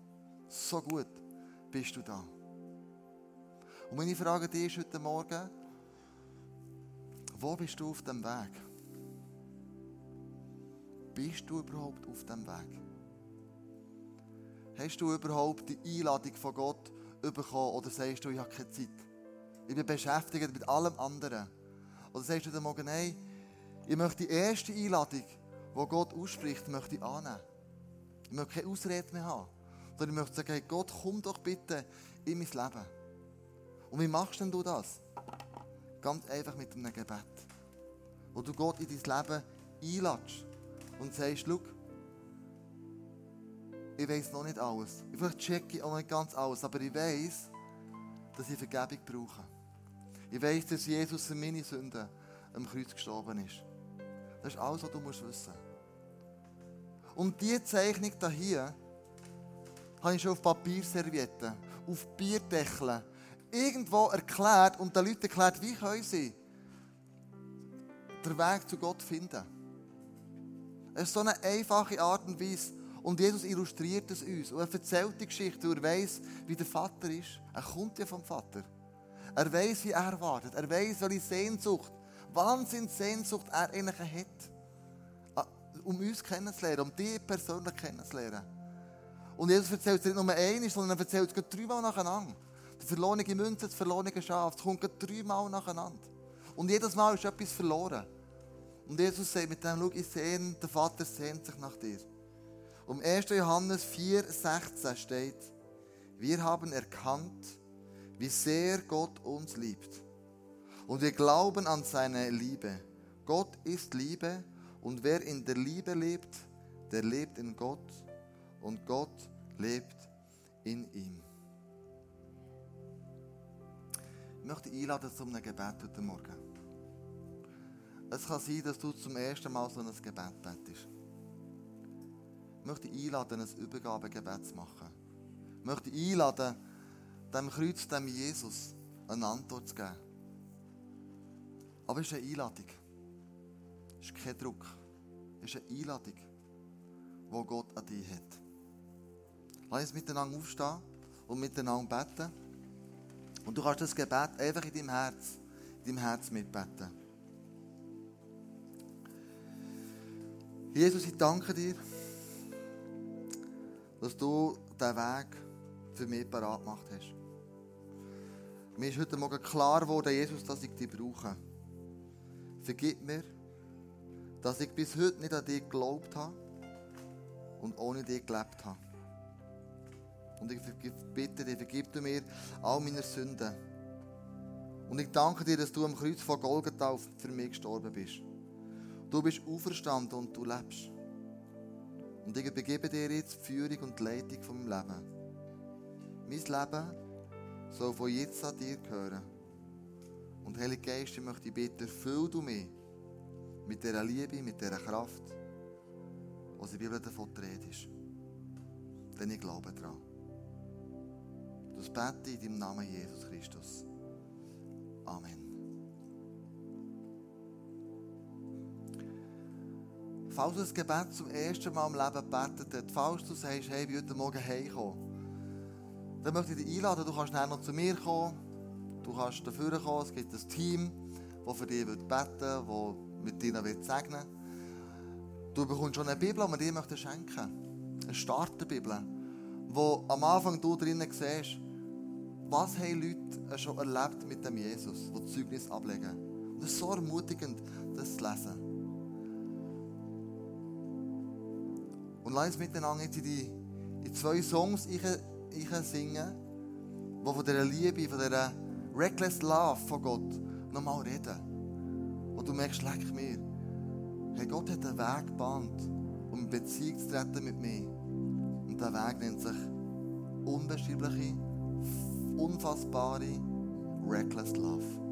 So gut bist du da. Und meine Frage dir ist heute Morgen, wo bist du auf dem Weg? Bist du überhaupt auf dem Weg? Hast du überhaupt die Einladung von Gott bekommen oder sagst du, ich habe keine Zeit? Ich bin beschäftigt mit allem anderen. Oder sagst du dann morgen, hey, ich möchte die erste Einladung, die Gott ausspricht, möchte ich annehmen. Ich möchte keine Ausrede mehr haben. Sondern ich möchte sagen, hey, Gott, komm doch bitte in mein Leben. Und wie machst denn du das? Ganz einfach mit einem Gebet. Wo du Gott in dein Leben einladest und sagst, schau, ich weiß noch nicht alles. Vielleicht checke ich auch nicht ganz alles, aber ich weiß, dass ich Vergebung brauche. Ich weiß, dass Jesus für meine Sünden am Kreuz gestorben ist. Das ist alles, was du musst wissen. Und diese Zeichnung hier habe ich schon auf Papierservietten, auf Bierdeckeln, irgendwo erklärt und den Leuten erklärt, wie können sie den Weg zu Gott finden. Es ist so eine einfache Art und Weise. Und Jesus illustriert es uns. Und er erzählt die Geschichte, und er weiß, wie der Vater ist. Er kommt ja vom Vater. Er weiß, wie er wartet. Er weiß, welche Sehnsucht, Wahnsinnssehnsucht er eigentlich hat. Um uns kennenzulernen, um die persönlich kennenzulernen. Und Jesus erzählt es nicht nur einmal, sondern er erzählt es dreimal nacheinander. Die verlorene Münze, das verlorene Schaf, es kommt dreimal nacheinander. Und jedes Mal ist etwas verloren. Und Jesus sagt mit dem, schau, ich sehe, der Vater sehnt sich nach dir. Um 1. Johannes 4, 16 steht, wir haben erkannt, wie sehr Gott uns liebt. Und wir glauben an seine Liebe. Gott ist Liebe und wer in der Liebe lebt, der lebt in Gott und Gott lebt in ihm. Ich möchte einladen zu einem Gebet heute Morgen. Es kann sein, dass du zum ersten Mal so ein Gebet betest. Ich möchte einladen, ein Übergabegebet zu machen. Ich möchte einladen, dem Kreuz, dem Jesus, eine Antwort zu geben. Aber es ist eine Einladung. Es ist kein Druck. Es ist eine Einladung, die Gott an dich hat. Lass uns miteinander aufstehen und miteinander beten. Und du kannst das Gebet einfach in deinem Herz, in deinem Herz mitbeten. Jesus, ich danke dir, dass du diesen Weg für mich parat gemacht hast. Mir ist heute Morgen klar geworden, Jesus, dass ich dich brauche. Vergib mir, dass ich bis heute nicht an dich geglaubt habe und ohne dich gelebt habe. Und ich bitte dich, vergib du mir all meine Sünden. Und ich danke dir, dass du am Kreuz von Golgatha für mich gestorben bist. Du bist auferstanden und du lebst. Und ich begebe dir jetzt die Führung und die Leitung von meinem Leben. Mein Leben soll von jetzt an dir gehören. Und Heilige Geist, ich möchte dich bitten, füll du mich mit dieser Liebe, mit dieser Kraft, was die Bibel davon redet. Denn ich glaube daran. Das bete in deinem Namen Jesus Christus. Amen. Falls du das Gebet zum ersten Mal im Leben betet hast, falls du sagst, hey, ich bin heute Morgen heimgekommen, dann möchte ich dich einladen, du kannst noch zu mir kommen, du kannst dafür kommen, es gibt ein Team, das für dich beten wird, das mit dir segnen Du bekommst schon eine Bibel, die wir dir möchten schenken Eine Starterbibel, wo am Anfang du drinnen siehst, was haben Leute schon erlebt mit dem Jesus, die Zeugnis ablegen. Und es ist so ermutigend, das zu lesen. Und lass uns miteinander in die, in zwei Songs ich, ich singen, die von dieser Liebe, von dieser Reckless Love von Gott nochmal reden. Und du merkst, leck mir. Hey, Gott hat einen Weg gebahnt, um in Beziehung zu treten mit mir. Und der Weg nennt sich unbeschreibliche, unfassbare Reckless Love.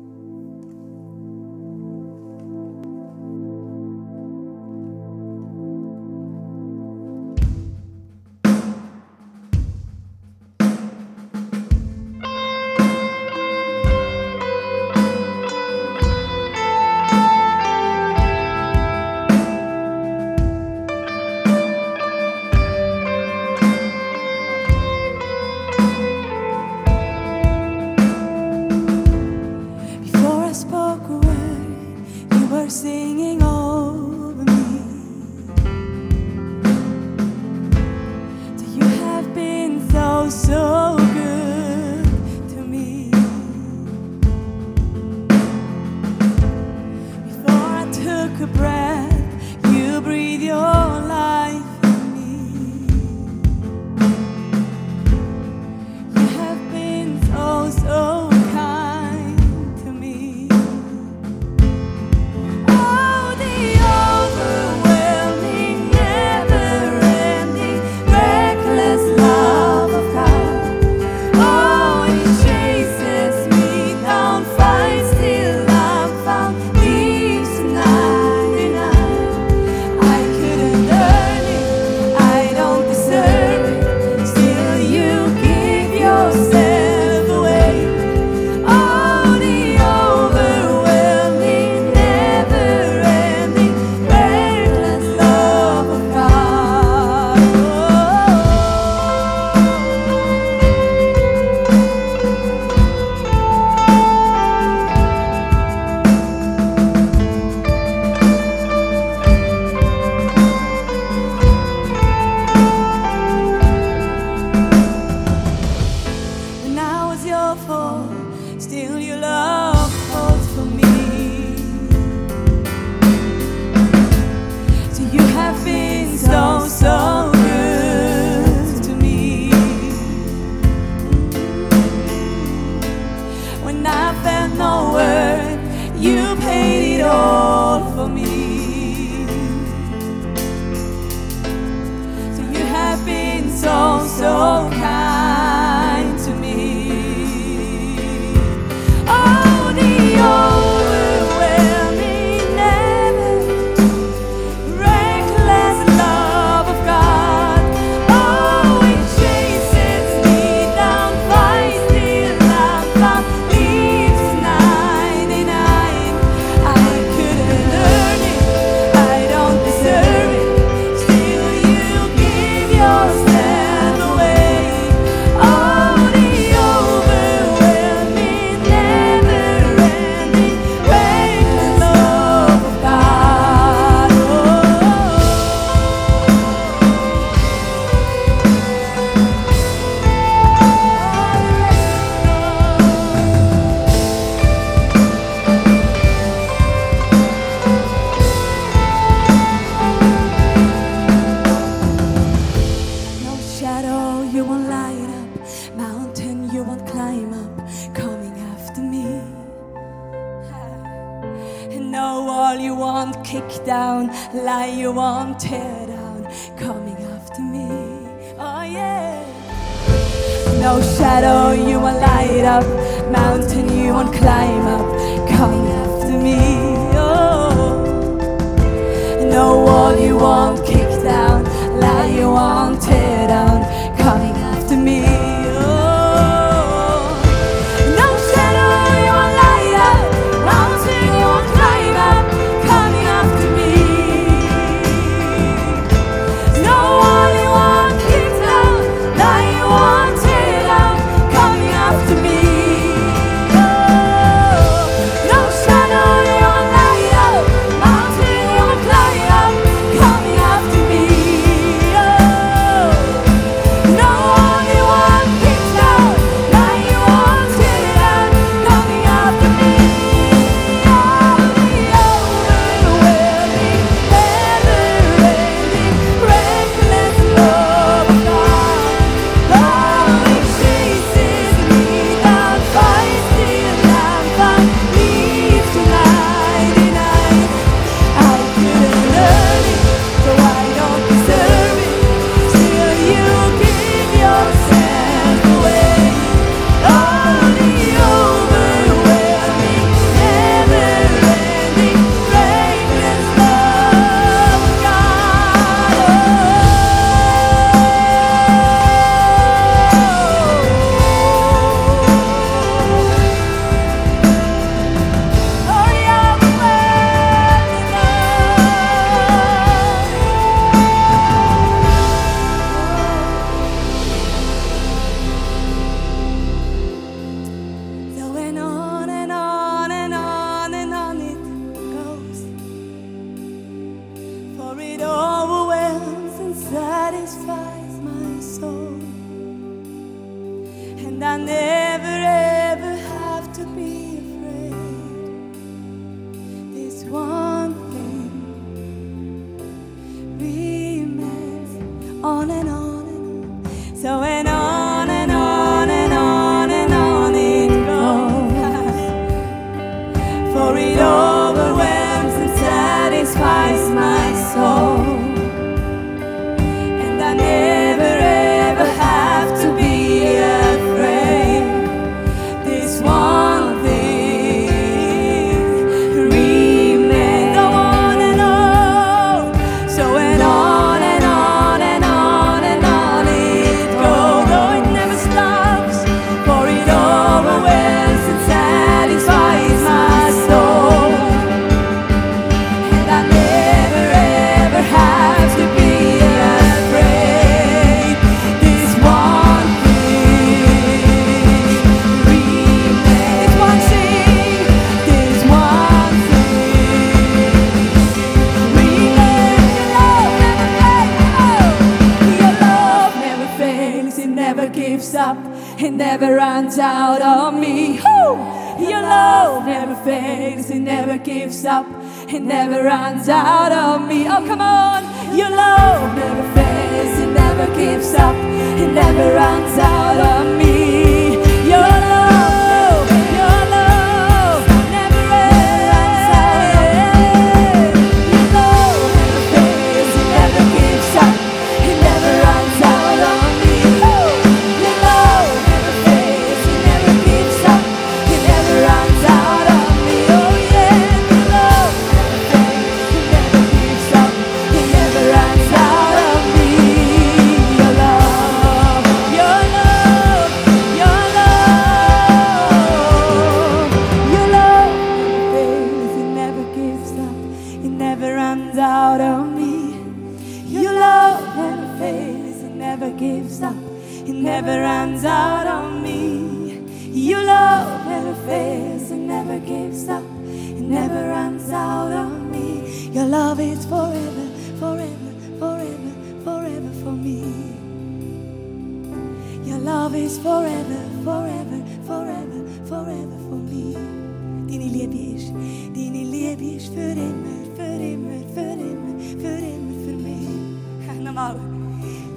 Liebe ist, deine Liebe ist für immer, für immer, für immer, für immer für mich. Nochmal.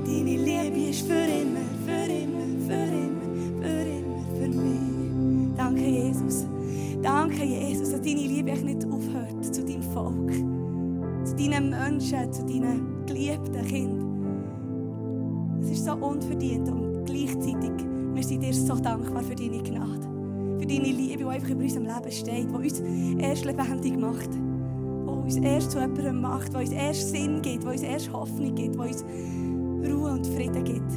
Deine Liebe ist für immer, für immer, für immer, für immer für mich. Danke, Jesus. Danke, Jesus, dass deine Liebe nicht aufhört zu deinem Volk, zu deinen Menschen, zu deinen geliebten Kindern. Es ist so unverdient und gleichzeitig wir sind dir so dankbar für deine Gnade, deine Liebe, die einfach über unserem Leben steht, die uns erst lebendig macht, die uns erst zu jemandem macht, die uns erst Sinn gibt, die uns erst Hoffnung gibt, die uns Ruhe und Frieden gibt.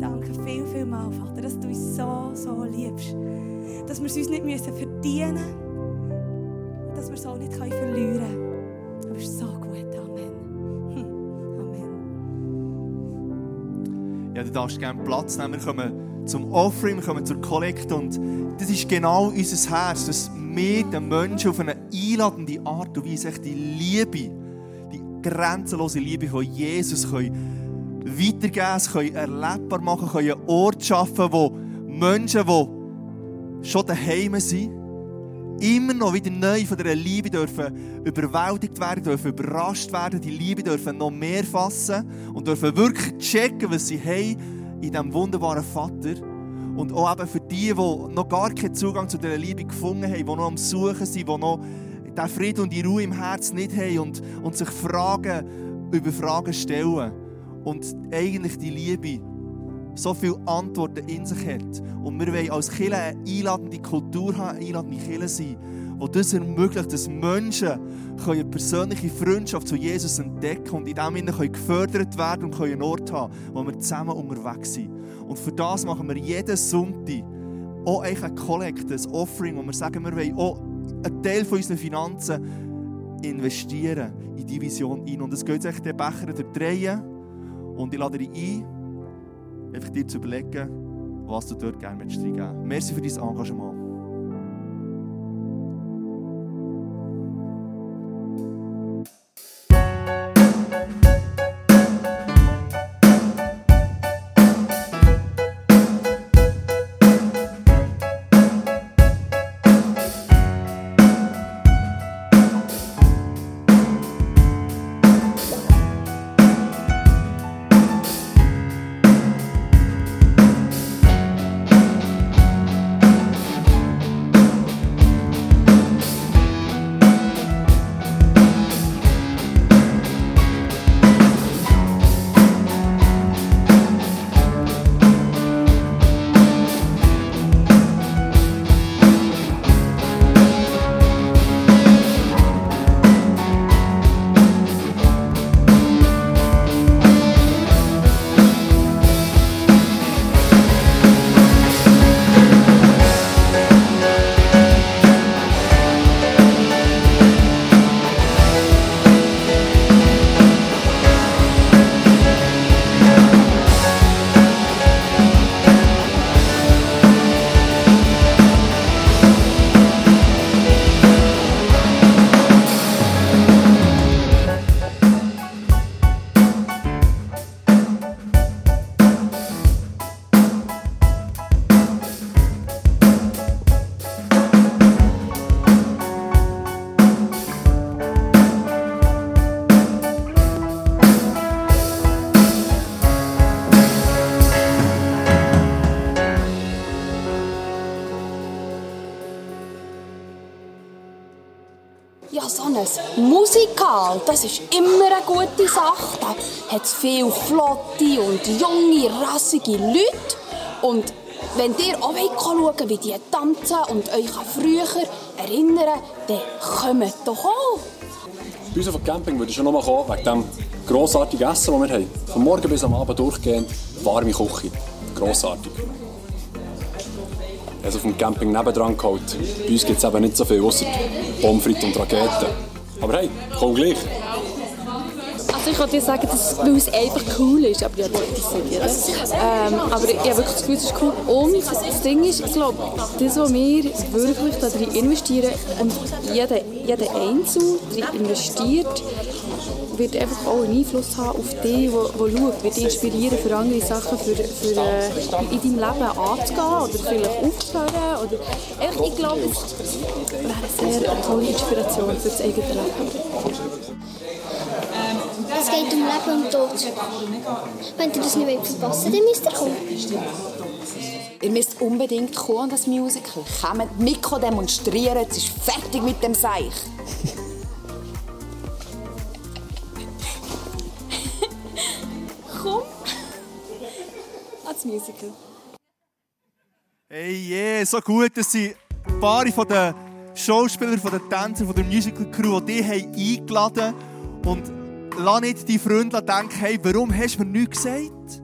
Danke viel, viel mal, Vater, dass du uns so, so liebst. Dass wir es uns nicht müssen verdienen müssen, dass wir es auch nicht verlieren können. Aber es ist so gut. Amen. Hm. Amen. Ja, du darfst gerne Platz nehmen. Wir kommen zum Offering, wir kommen zur Kollekte und das ist genau unser Herz, dass wir den Menschen auf eine einladende Art und Weise die Liebe, die grenzenlose Liebe von Jesus können weitergeben, es können erlebbar machen, können einen Ort schaffen, wo Menschen, die schon daheim sind, immer noch wieder neu von dieser Liebe dürfen überwältigt werden, dürfen überrascht werden, die Liebe dürfen noch mehr fassen und dürfen wirklich checken, was sie haben in diesem wunderbaren Vater. Und auch eben für die, die noch gar keinen Zugang zu dieser Liebe gefunden haben, die noch am Suchen sind, die noch den Frieden und die Ruhe im Herzen nicht haben und, und sich Fragen über Fragen stellen. Und eigentlich die Liebe so viele Antworten in sich hat. Und wir wollen als Kirche eine einladende Kultur haben, eine einladende Kirche sein, die das ermöglicht, dass Menschen eine persönliche Freundschaft zu Jesus entdecken und in dem Sinne gefördert werden und einen Ort haben, wo wir zusammen unterwegs sind. Und für das machen wir jeden Sonntag auch eigentlich ein Kollekt, ein Offering, wo wir sagen, wir wollen auch einen Teil von unseren Finanzen investieren in diese Vision ein. Und es geht sich den Becher durchdrehen und ich lade dich ein, einfach dir zu überlegen, was du dort gerne reingeben möchtest. Merci für dein Engagement. Musikal, das ist immer eine gute Sache. Da hat es viele flotte und junge, rassige Leute. Und wenn ihr auch schauen wollt, wie die tanzen und euch an früher erinnern, dann kommt doch auch. Bei uns auf dem Camping würde ich schon noch mal kommen, wegen dem grossartigen Essen, das wir haben. Von morgen bis am Abend durchgehend warme Küche. Grossartig. Also auf Camping nebendran geholt. Bei uns gibt es eben nicht so viel, außer Pommes frites und Raketen. Aber hey, komm gleich. Also ich dir sagen, dass, weil es einfach cool ist, aber ja, das ist ähm, Aber ich habe wirklich das Gefühl, es ist cool. Und das Ding ist, ich glaube, das, was wir wirklich da drin investieren und jeder, jeder Einzelne investiert, wird einfach auch einen Einfluss haben auf die, der schaut, wird dich inspirieren, für andere Sachen für, für, äh, in deinem Leben anzugehen oder vielleicht aufzuhören. Oder, einfach, ich glaube, es wäre eine sehr tolle Inspiration für das eigene Leben. Es geht um Leben und Tod. Wenn ihr das nicht verpassen wollt, dann müsst ihr kommen. Ihr müsst unbedingt kommen an das Musical. Kommt Mikro demonstrieren, es ist fertig mit dem Seich. Musical. Hey, yeah, so gut, dass sie ein paar von den Schauspielern, von den Tänzern, von der Musical Crew, die haben eingeladen und lass nicht die Freunde denken, hey, warum hast du mir nichts gesagt?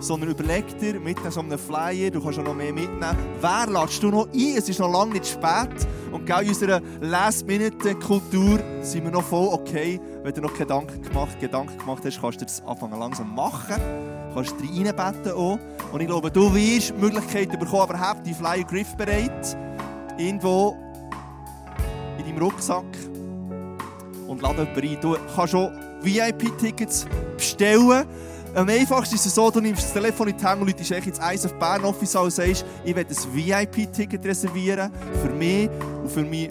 Sondern überleg dir mit so einem Flyer, du kannst auch noch mehr mitnehmen, wer lädst du noch ein? Es ist noch lange nicht spät. Und in unserer Last-Minute-Kultur sind wir noch voll okay. Wenn du noch Gedanken gemacht, Gedanken gemacht hast, kannst du das anfangen langsam machen. Du kannst dich reinbetten auch. Und ich glaube, du wirst die Möglichkeit bekommen, aber hab die Flyer griffbereit. Irgendwo in deinem Rucksack und lade jemanden ein. Du kannst auch VIP-Tickets bestellen. Am einfachsten ist es so, du nimmst das Telefon in die Hand und läutest ins Eis auf Bern Office und sagst, ich will ein VIP-Ticket reservieren für mich und für, mich,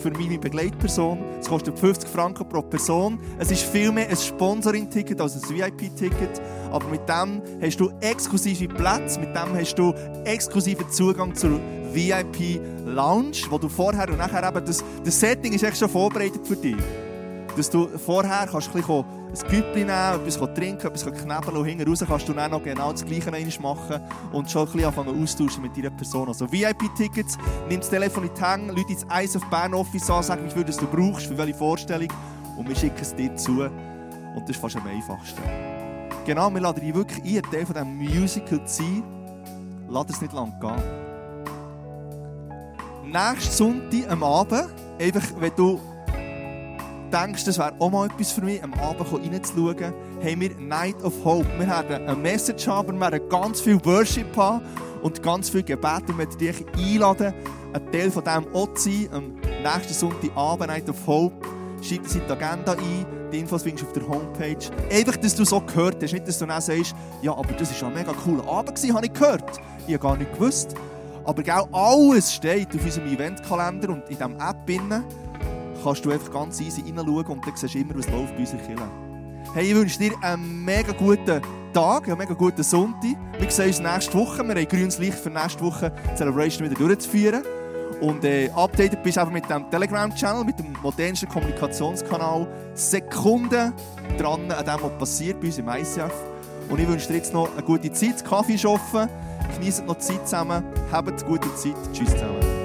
für meine Begleitperson. Es kostet 50 Franken pro Person. Es ist viel mehr ein Sponsoring-Ticket als ein VIP-Ticket. Aber mit dem hast du exklusive Plätze, mit dem hast du exklusiven Zugang zur VIP-Lounge, wo du vorher und nachher eben, das, das Setting ist echt schon vorbereitet für dich dass du vorher kannst ein ein Güppli nehmen, etwas trinken, etwas knebeln und hinten raus kannst du dann noch genau das Gleiche machen und schon ein bisschen anfangen austauschen mit deiner Person. Also VIP-Tickets, nimm das Telefon in die Hände, Leute ins Eis auf Bern Office an, sag, wie viel du brauchst, für welche Vorstellung und wir schicken es dir zu und das ist fast am einfachsten. Genau, wir laden dich wirklich ein, Teil von diesem Musical zu sein. Lass es nicht lang gehen. Nächsten Sonntag am Abend, einfach wenn du denkst, das wäre auch mal etwas für mich, am Abend reinzuschauen, haben wir Night of Hope. Wir werden eine Message haben, wir werden ganz viel Worship haben und ganz viel Gebet. Und möchte dich einladen, ein Teil von dem auch zu sein. Am nächsten Sonntagabend, Night of Hope, schreib in die Agenda ein. Die Infos findest du auf der Homepage. Einfach, dass du so gehört hast. Nicht, dass du dann sagst, ja, aber das war ein mega cooler Abend, habe ich gehört. Ich habe gar nicht gewusst. Aber genau alles steht auf unserem Eventkalender und in dieser App. Drin kannst du einfach ganz easy hineinschauen und dann siehst du immer, was läuft bei unserer Kirche. Hey, ich wünsche dir einen mega guten Tag, einen mega guten Sonntag. Wir sehen uns nächste Woche. Wir haben grünes Licht für nächste Woche die Celebration wieder durchzuführen. Und äh, updated bist einfach mit dem Telegram-Channel, mit dem modernsten Kommunikationskanal. Sekunden dran an dem, was passiert bei uns im ICF. Und ich wünsche dir jetzt noch eine gute Zeit. Kaffee ist offen. Genießt noch Zeit zusammen. Habt eine gute Zeit. Tschüss zusammen.